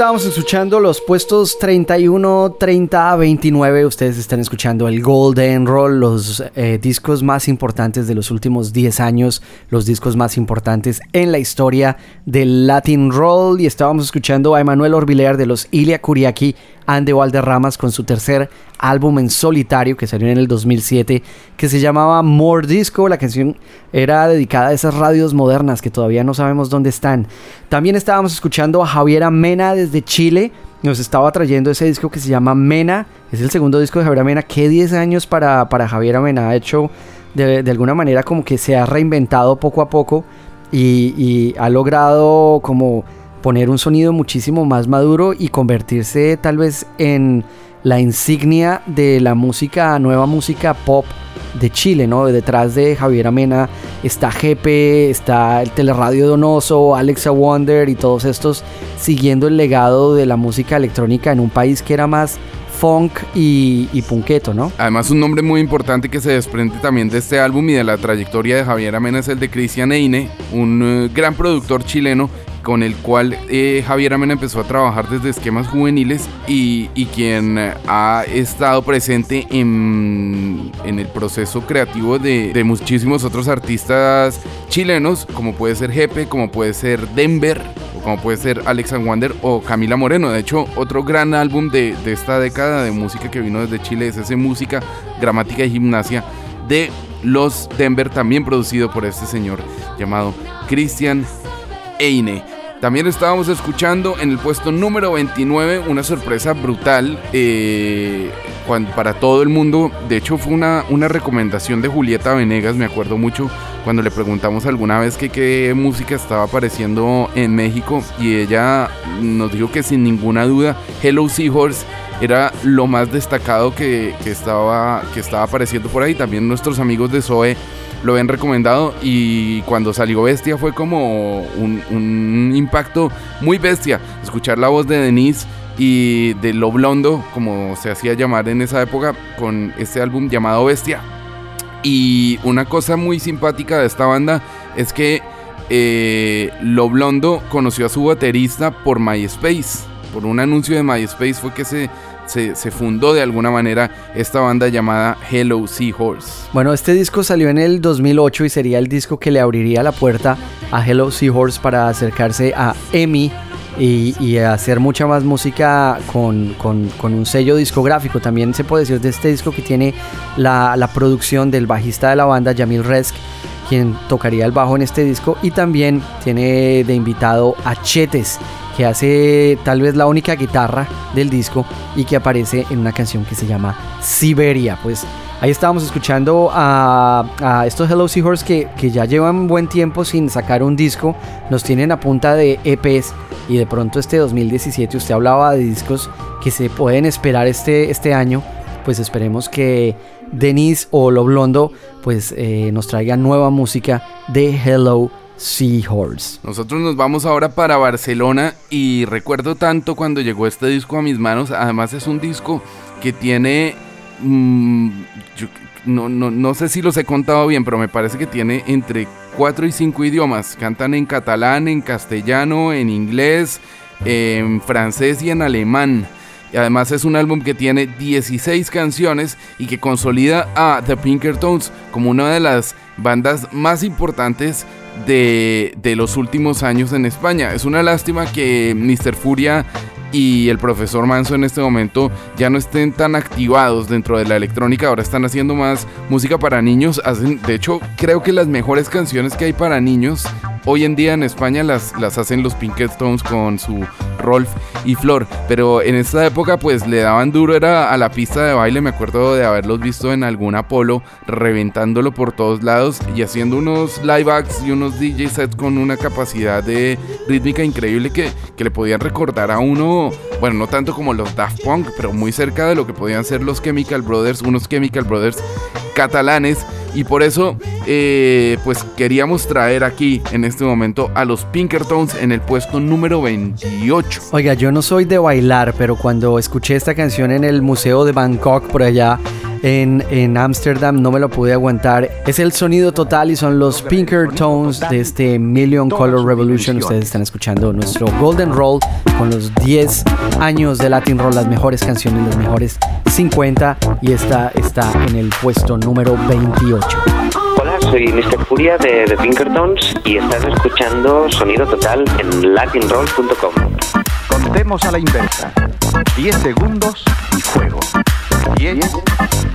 Estábamos escuchando los puestos 31, 30, 29. Ustedes están escuchando el Golden Roll, los eh, discos más importantes de los últimos 10 años, los discos más importantes en la historia del Latin Roll. Y estábamos escuchando a Emanuel Orbilear de los Ilia Kuriaki and the Valderramas con su tercer álbum en solitario que salió en el 2007 que se llamaba More Disco. La canción era dedicada a esas radios modernas que todavía no sabemos dónde están. También estábamos escuchando a Javiera Mena desde Chile. Nos estaba trayendo ese disco que se llama Mena. Es el segundo disco de Javiera Mena. ¿Qué 10 años para, para Javiera Mena? Ha hecho de, de alguna manera como que se ha reinventado poco a poco y, y ha logrado como poner un sonido muchísimo más maduro y convertirse tal vez en la insignia de la música, nueva música pop de Chile, ¿no? Detrás de Javier Amena está Jepe, está el Teleradio Donoso, Alexa Wonder y todos estos siguiendo el legado de la música electrónica en un país que era más funk y, y punqueto, ¿no? Además, un nombre muy importante que se desprende también de este álbum y de la trayectoria de Javier Amena es el de Cristian Eine, un eh, gran productor chileno con el cual eh, Javier Amena empezó a trabajar desde esquemas juveniles y, y quien eh, ha estado presente en, en el proceso creativo de, de muchísimos otros artistas chilenos, como puede ser Jepe, como puede ser Denver, o como puede ser Alex and Wander o Camila Moreno. De hecho, otro gran álbum de, de esta década de música que vino desde Chile es ese Música, Gramática y Gimnasia de los Denver, también producido por este señor llamado Christian Eine. También estábamos escuchando en el puesto número 29 una sorpresa brutal eh, para todo el mundo. De hecho fue una, una recomendación de Julieta Venegas, me acuerdo mucho cuando le preguntamos alguna vez que qué música estaba apareciendo en México y ella nos dijo que sin ninguna duda Hello Seahorse era lo más destacado que, que estaba, que estaba apareciendo por ahí. También nuestros amigos de Zoe lo habían recomendado y cuando salió Bestia fue como un, un impacto muy bestia. Escuchar la voz de Denise y de Lo Blondo, como se hacía llamar en esa época, con este álbum llamado Bestia. Y una cosa muy simpática de esta banda es que eh, Lo Blondo conoció a su baterista por MySpace. Por un anuncio de MySpace fue que se, se, fundó de alguna manera esta banda llamada Hello Seahorse. Bueno, este disco salió en el 2008 y sería el disco que le abriría la puerta a Hello Seahorse para acercarse a EMI y, hacer mucha más música con un sello discográfico. También se puede decir de este disco que tiene la, la producción del bajista de la banda, Jamil Resk, quien tocaría el bajo en este disco. Y también tiene de invitado a Chetes, que hace tal vez la única guitarra del disco y que aparece en una canción que se llama Siberia. Pues ahí estábamos escuchando a, estos Hello Seahorse que, que ya llevan buen tiempo sin sacar un disco, nos tienen a punta de EPs y de pronto este 2017 usted hablaba de discos que se pueden esperar este, este año, pues esperemos que Denise o Lo Blondo pues eh, nos traigan nueva música de Hello Seahorse. Nosotros nos vamos ahora para Barcelona y recuerdo tanto cuando llegó este disco a mis manos. Además es un disco que tiene... mm, yo no, no, no sé si los he contado bien, pero me parece que tiene entre 4 y 5 idiomas. Cantan en catalán, en castellano, en inglés, en francés y en alemán. Y además es un álbum que tiene 16 canciones y que consolida a The Pinkertons como una de las bandas más importantes de, de los últimos años en España. Es una lástima que Mr. Furia y el profesor Manso en este momento ya no estén tan activados dentro de la electrónica, ahora están haciendo más música para niños, hacen, de hecho creo que las mejores canciones que hay para niños hoy en día en España las, las hacen los Pinkertons con su Rolf y Flor, pero en esta época pues le daban duro era a la pista de baile, me acuerdo de haberlos visto en algún Apolo reventándolo por todos lados y haciendo unos live acts y unos DJ sets con una capacidad de rítmica increíble que, que le podían recordar a uno, bueno, no tanto como los Daft Punk, pero muy cerca de lo que podían ser los Chemical Brothers, unos Chemical Brothers catalanes y por eso eh, pues queríamos traer aquí en este momento a los Pinkertons en el puesto número 28. Oiga, yo no soy de bailar, pero cuando escuché esta canción en el Museo de Bangkok por allá en en Ámsterdam no me lo pude aguantar. Es el sonido total y son los Pinkertones de este Million Color Revolution. Ustedes están escuchando nuestro Golden Roll con los 10 años de Latin Roll, las mejores canciones, las mejores 50 y esta está en el puesto número 28. Hola, soy Mr. Furia de The Pinkertons y estás escuchando Sonido Total en latinroll.com. Contemos a la inversa. 10 segundos y fuego. 10,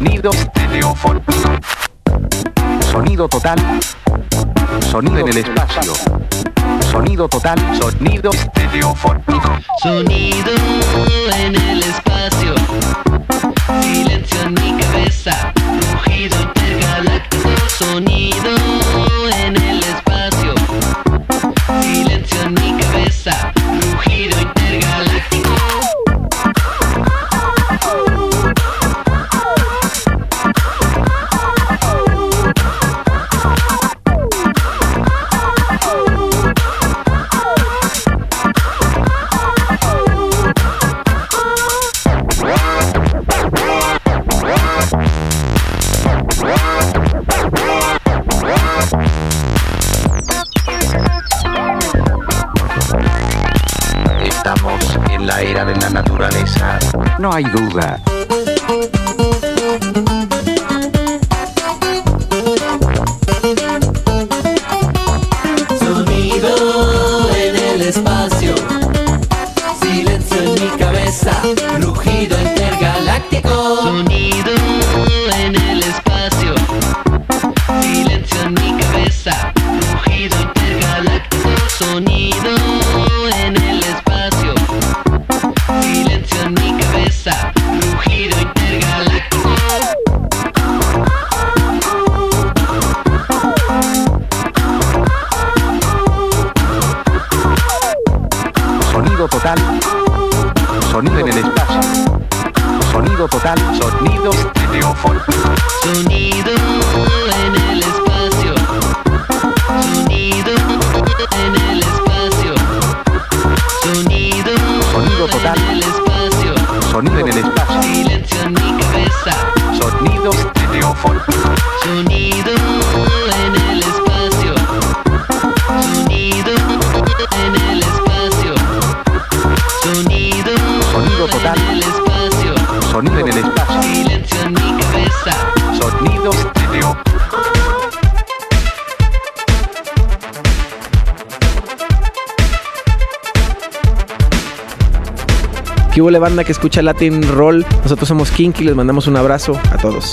Nido. Estereofono. Sonido total. Sonido en el espacio. Sonido total. Sonido estereofónico. Sonido en el espacio. no do that. Huele banda que escucha Latin Roll. Nosotros somos Kinky, les mandamos un abrazo a todos.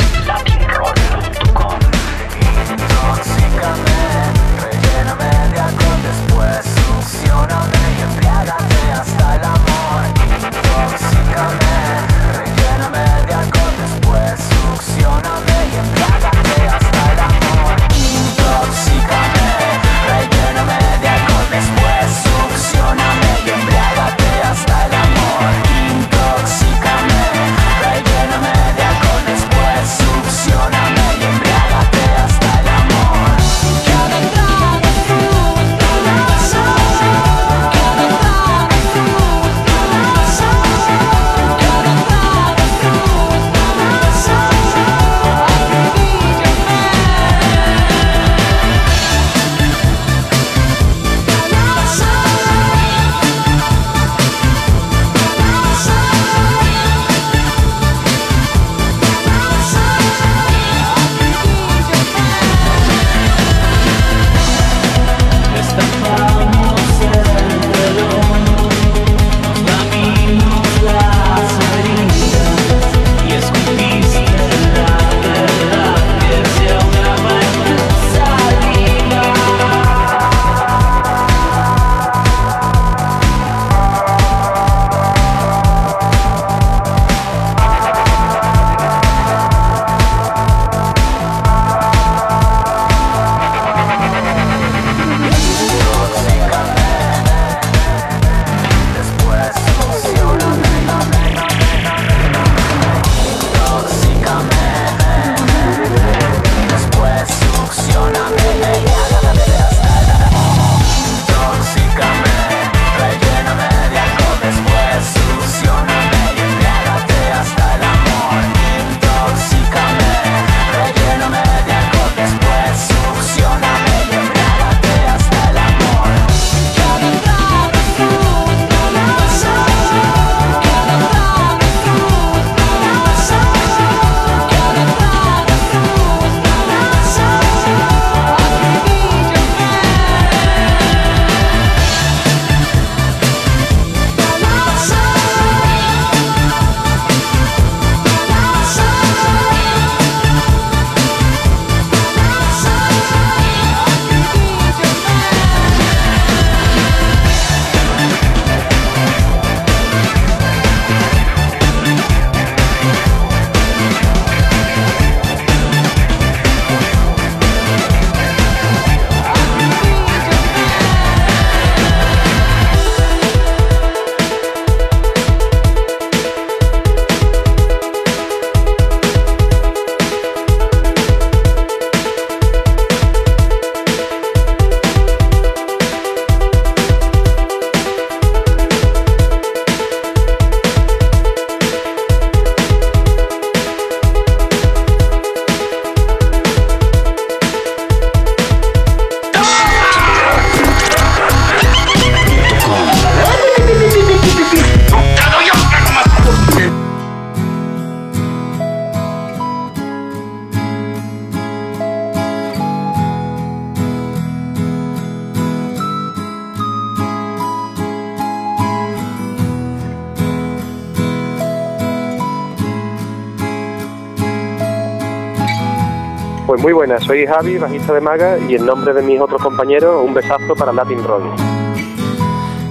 Muy buenas, soy Javi, bajista de Maga, y en nombre de mis otros compañeros, un besazo para Latin Roll.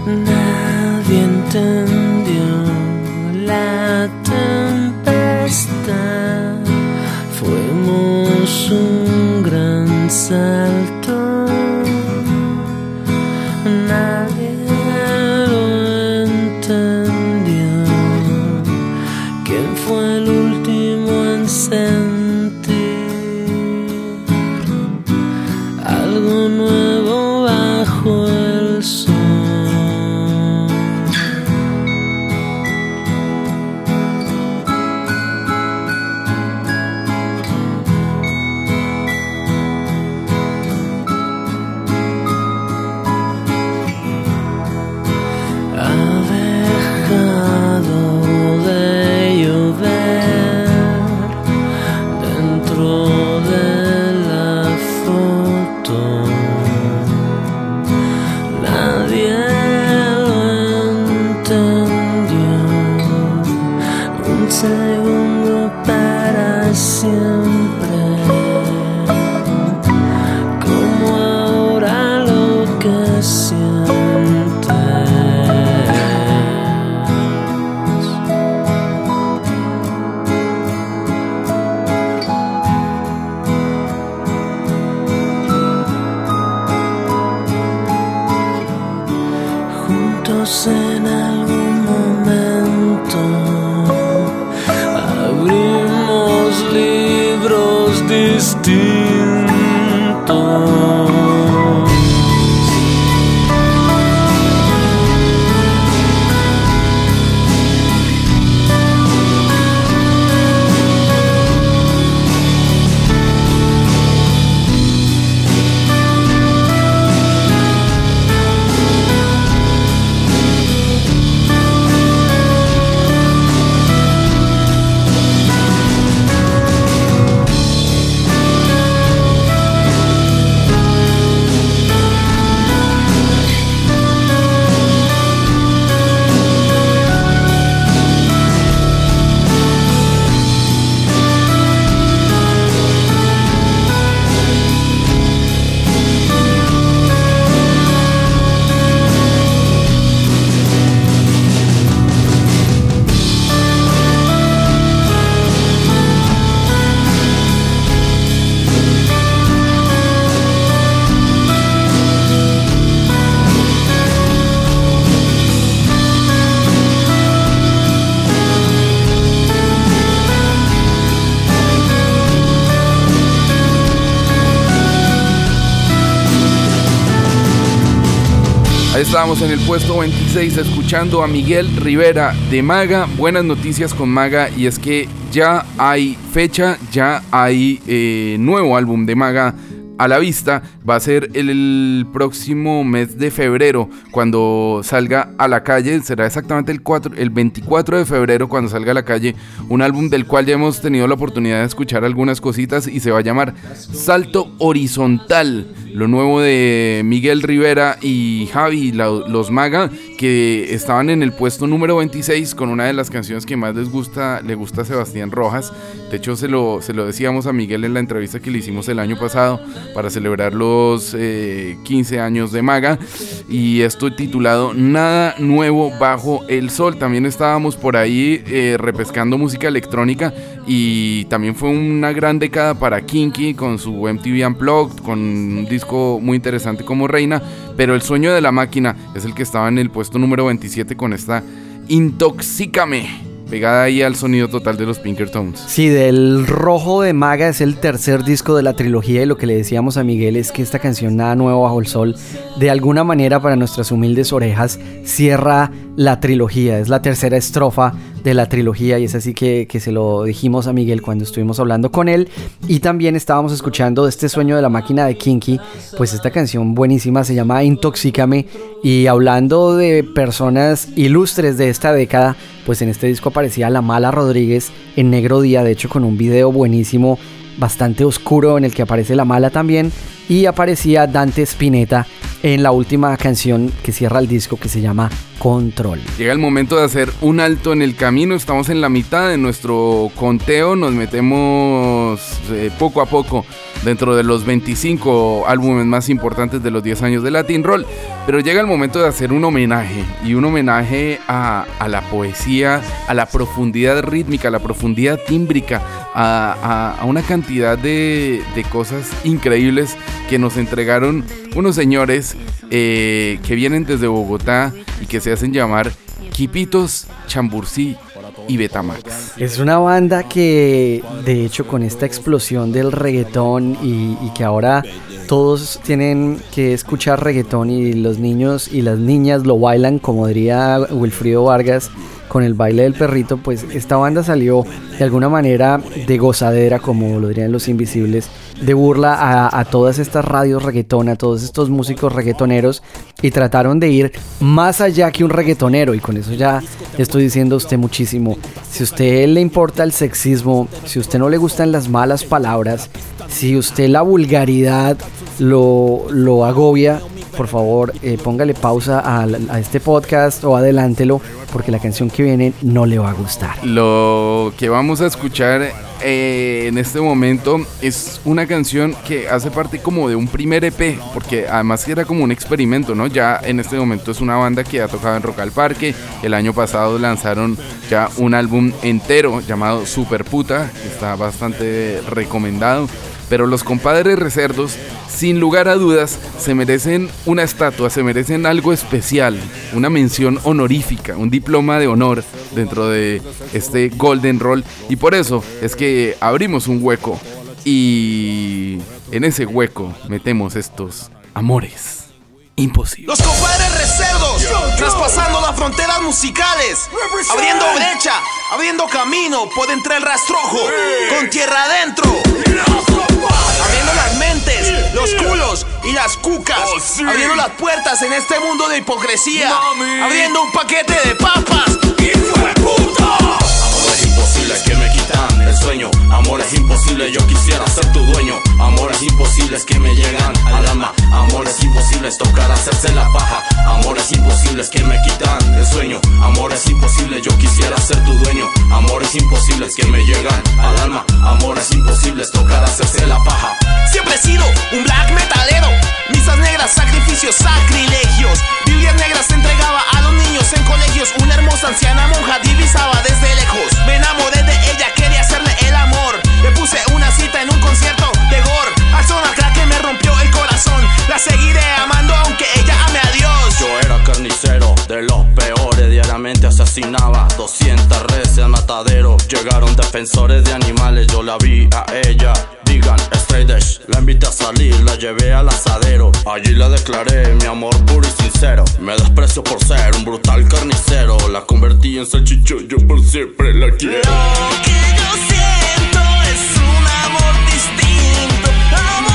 Nadie entendió la tempestad. Fuimos un gran. En el puesto 26 escuchando a Miguel Rivera de Maga. Buenas noticias con Maga y es que ya hay fecha, ya hay eh, nuevo álbum de Maga a la vista. Va a ser el, próximo mes de febrero cuando salga a la calle. Será exactamente el, 4, el 24 de febrero cuando salga a la calle un álbum del cual ya hemos tenido la oportunidad de escuchar algunas cositas y se va a llamar Salto Horizontal. Lo nuevo de Miguel Rivera y Javi, la- los Maga, que estaban en el puesto número 26 con una de las canciones que más les gusta, le gusta a Sebastián Rojas. De hecho, se lo, se lo decíamos a Miguel en la entrevista que le hicimos el año pasado para celebrar los eh, 15 años de Maga. Y esto titulado Nada Nuevo Bajo el Sol. También estábamos por ahí eh, repescando música electrónica y también fue una gran década para Kinky con su MTV Unplugged, con un disco muy interesante como Reina, pero El Sueño de la Máquina es el que estaba en el puesto número 27 con esta Intoxícame, pegada ahí al sonido total de los Pinkertones. Sí, del Rojo de Maga es el tercer disco de la trilogía y lo que le decíamos a Miguel es que esta canción Nada Nuevo Bajo el Sol, de alguna manera para nuestras humildes orejas, cierra la trilogía, es la tercera estrofa de la trilogía y es así que, que se lo dijimos a Miguel cuando estuvimos hablando con él. Y también estábamos escuchando este sueño de la máquina de Kinky, pues esta canción buenísima se llama Intoxícame y hablando de personas ilustres de esta década, pues en este disco aparecía La Mala Rodríguez en Negro Día, de hecho con un video buenísimo, bastante oscuro en el que aparece La Mala también y aparecía Dante Spinetta en la última canción que cierra el disco que se llama control. Llega el momento de hacer un alto en el camino, estamos en la mitad de nuestro conteo, nos metemos eh, poco a poco dentro de los 25 álbumes más importantes de los 10 años de Latin Roll, pero llega el momento de hacer un homenaje y un homenaje a, la poesía, a la profundidad rítmica, a la profundidad tímbrica, a, una cantidad de cosas increíbles que nos entregaron unos señores eh, que vienen desde Bogotá y que se hacen llamar Quipitos, Chambursí y Betamax. Es una banda que, de hecho, con esta explosión del reggaetón y, y que ahora todos tienen que escuchar reggaetón y los niños y las niñas lo bailan, como diría Wilfrido Vargas, con el baile del perrito, pues esta banda salió de alguna manera de gozadera, como lo dirían los invisibles, de burla a, a todas estas radios reggaetón, a todos estos músicos reggaetoneros y trataron de ir más allá que un reggaetonero y con eso ya estoy diciendo a usted muchísimo. Si a usted le importa el sexismo, si a usted no le gustan las malas palabras, si usted la vulgaridad lo, lo agobia, por favor eh, póngale pausa a, este podcast o adelántelo porque la canción que viene no le va a gustar. Lo que vamos a escuchar eh, en este momento es una canción que hace parte como de un primer EP, porque además era como un experimento, ¿no? Ya en este momento es una banda que ha tocado en Rock al Parque. El año pasado lanzaron ya un álbum entero llamado Super Puta, que está bastante recomendado. Pero los compadres recerdos, sin lugar a dudas, se merecen una estatua, se merecen algo especial, una mención honorífica, un diploma de honor dentro de este Golden Roll. Y por eso es que abrimos un hueco y en ese hueco metemos estos amores imposibles. Los compadres traspasando las fronteras musicales, abriendo brecha, abriendo camino. Por entre el rastrojo, con tierra adentro. Abriendo las mentes, los culos y las cucas, abriendo las puertas en este mundo de hipocresía, abriendo un paquete de papas. ¡Hijo de puta! Amores imposibles que me quitan el sueño. Amores imposibles, yo quisiera ser tu dueño. Amores imposibles que me llegan al alma. Amores imposibles, tocar hacerse la paja. Amores imposibles que me quitan el sueño. Amores imposibles, yo quisiera ser tu dueño. Amores imposibles que me llegan al alma. Amores imposibles, tocar hacerse la paja. Siempre he sido un black metalero. Misas negras, sacrificios, sacrilegios. Biblias negras entregaba a los niños en colegios. Una hermosa anciana monja divisaba desde lejos. Me enamoré de ella, quería Le puse una cita en un concierto de gore. Al sonar crack que me rompió el corazón. La seguiré amando aunque ella ame a Dios. Yo era carnicero de los peores, diariamente asesinaba 200 reses al matadero. Llegaron defensores de animales, yo la vi a ella. Digan, straight la invité a salir, la llevé al asadero. Allí la declaré mi amor puro y sincero. Me desprecio por ser un brutal carnicero. La convertí en salchicho, yo por siempre la quiero. Distinto.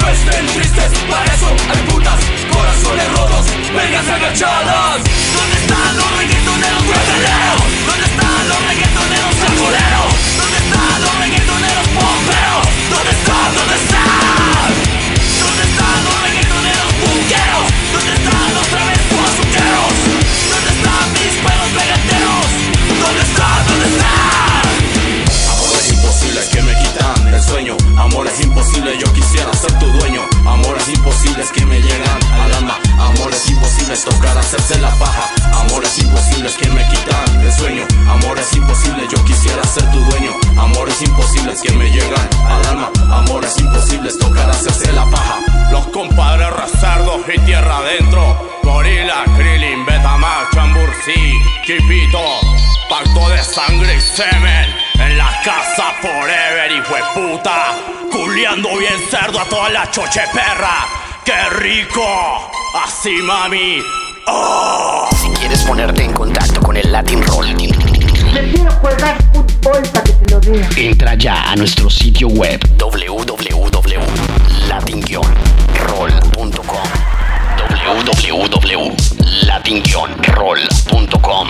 No estén tristes, para eso hay putas, corazones rotos, vergas agachadas. ¿Dónde están los reggaetoneros reggaetoneros? ¿Dónde están los reggaetoneros? Sueño. Amores imposibles, yo quisiera ser tu dueño. Amores imposibles que me llegan al alma. Amores imposibles, tocar hacerse la paja. Amores imposibles que me quitan el sueño. Amores imposibles, yo quisiera ser tu dueño. Amores imposibles que me llegan al alma. Amores imposibles, tocar hacerse la paja. Los compadres Razardos y tierra adentro. Gorila, Krillin, Betamax, Chambursí, Kipito. Pacto de sangre y semen en la casa forever, hijo de puta. Culeando bien cerdo a toda la choche perra. ¡Qué rico! Así, mami. ¡Oh! ¿Quieres ponerte en contacto con el Latin Roll? Prefiero jugar fútbol para que te lo diga. Entra ya a nuestro sitio web www.latin-roll.com www.latin-roll.com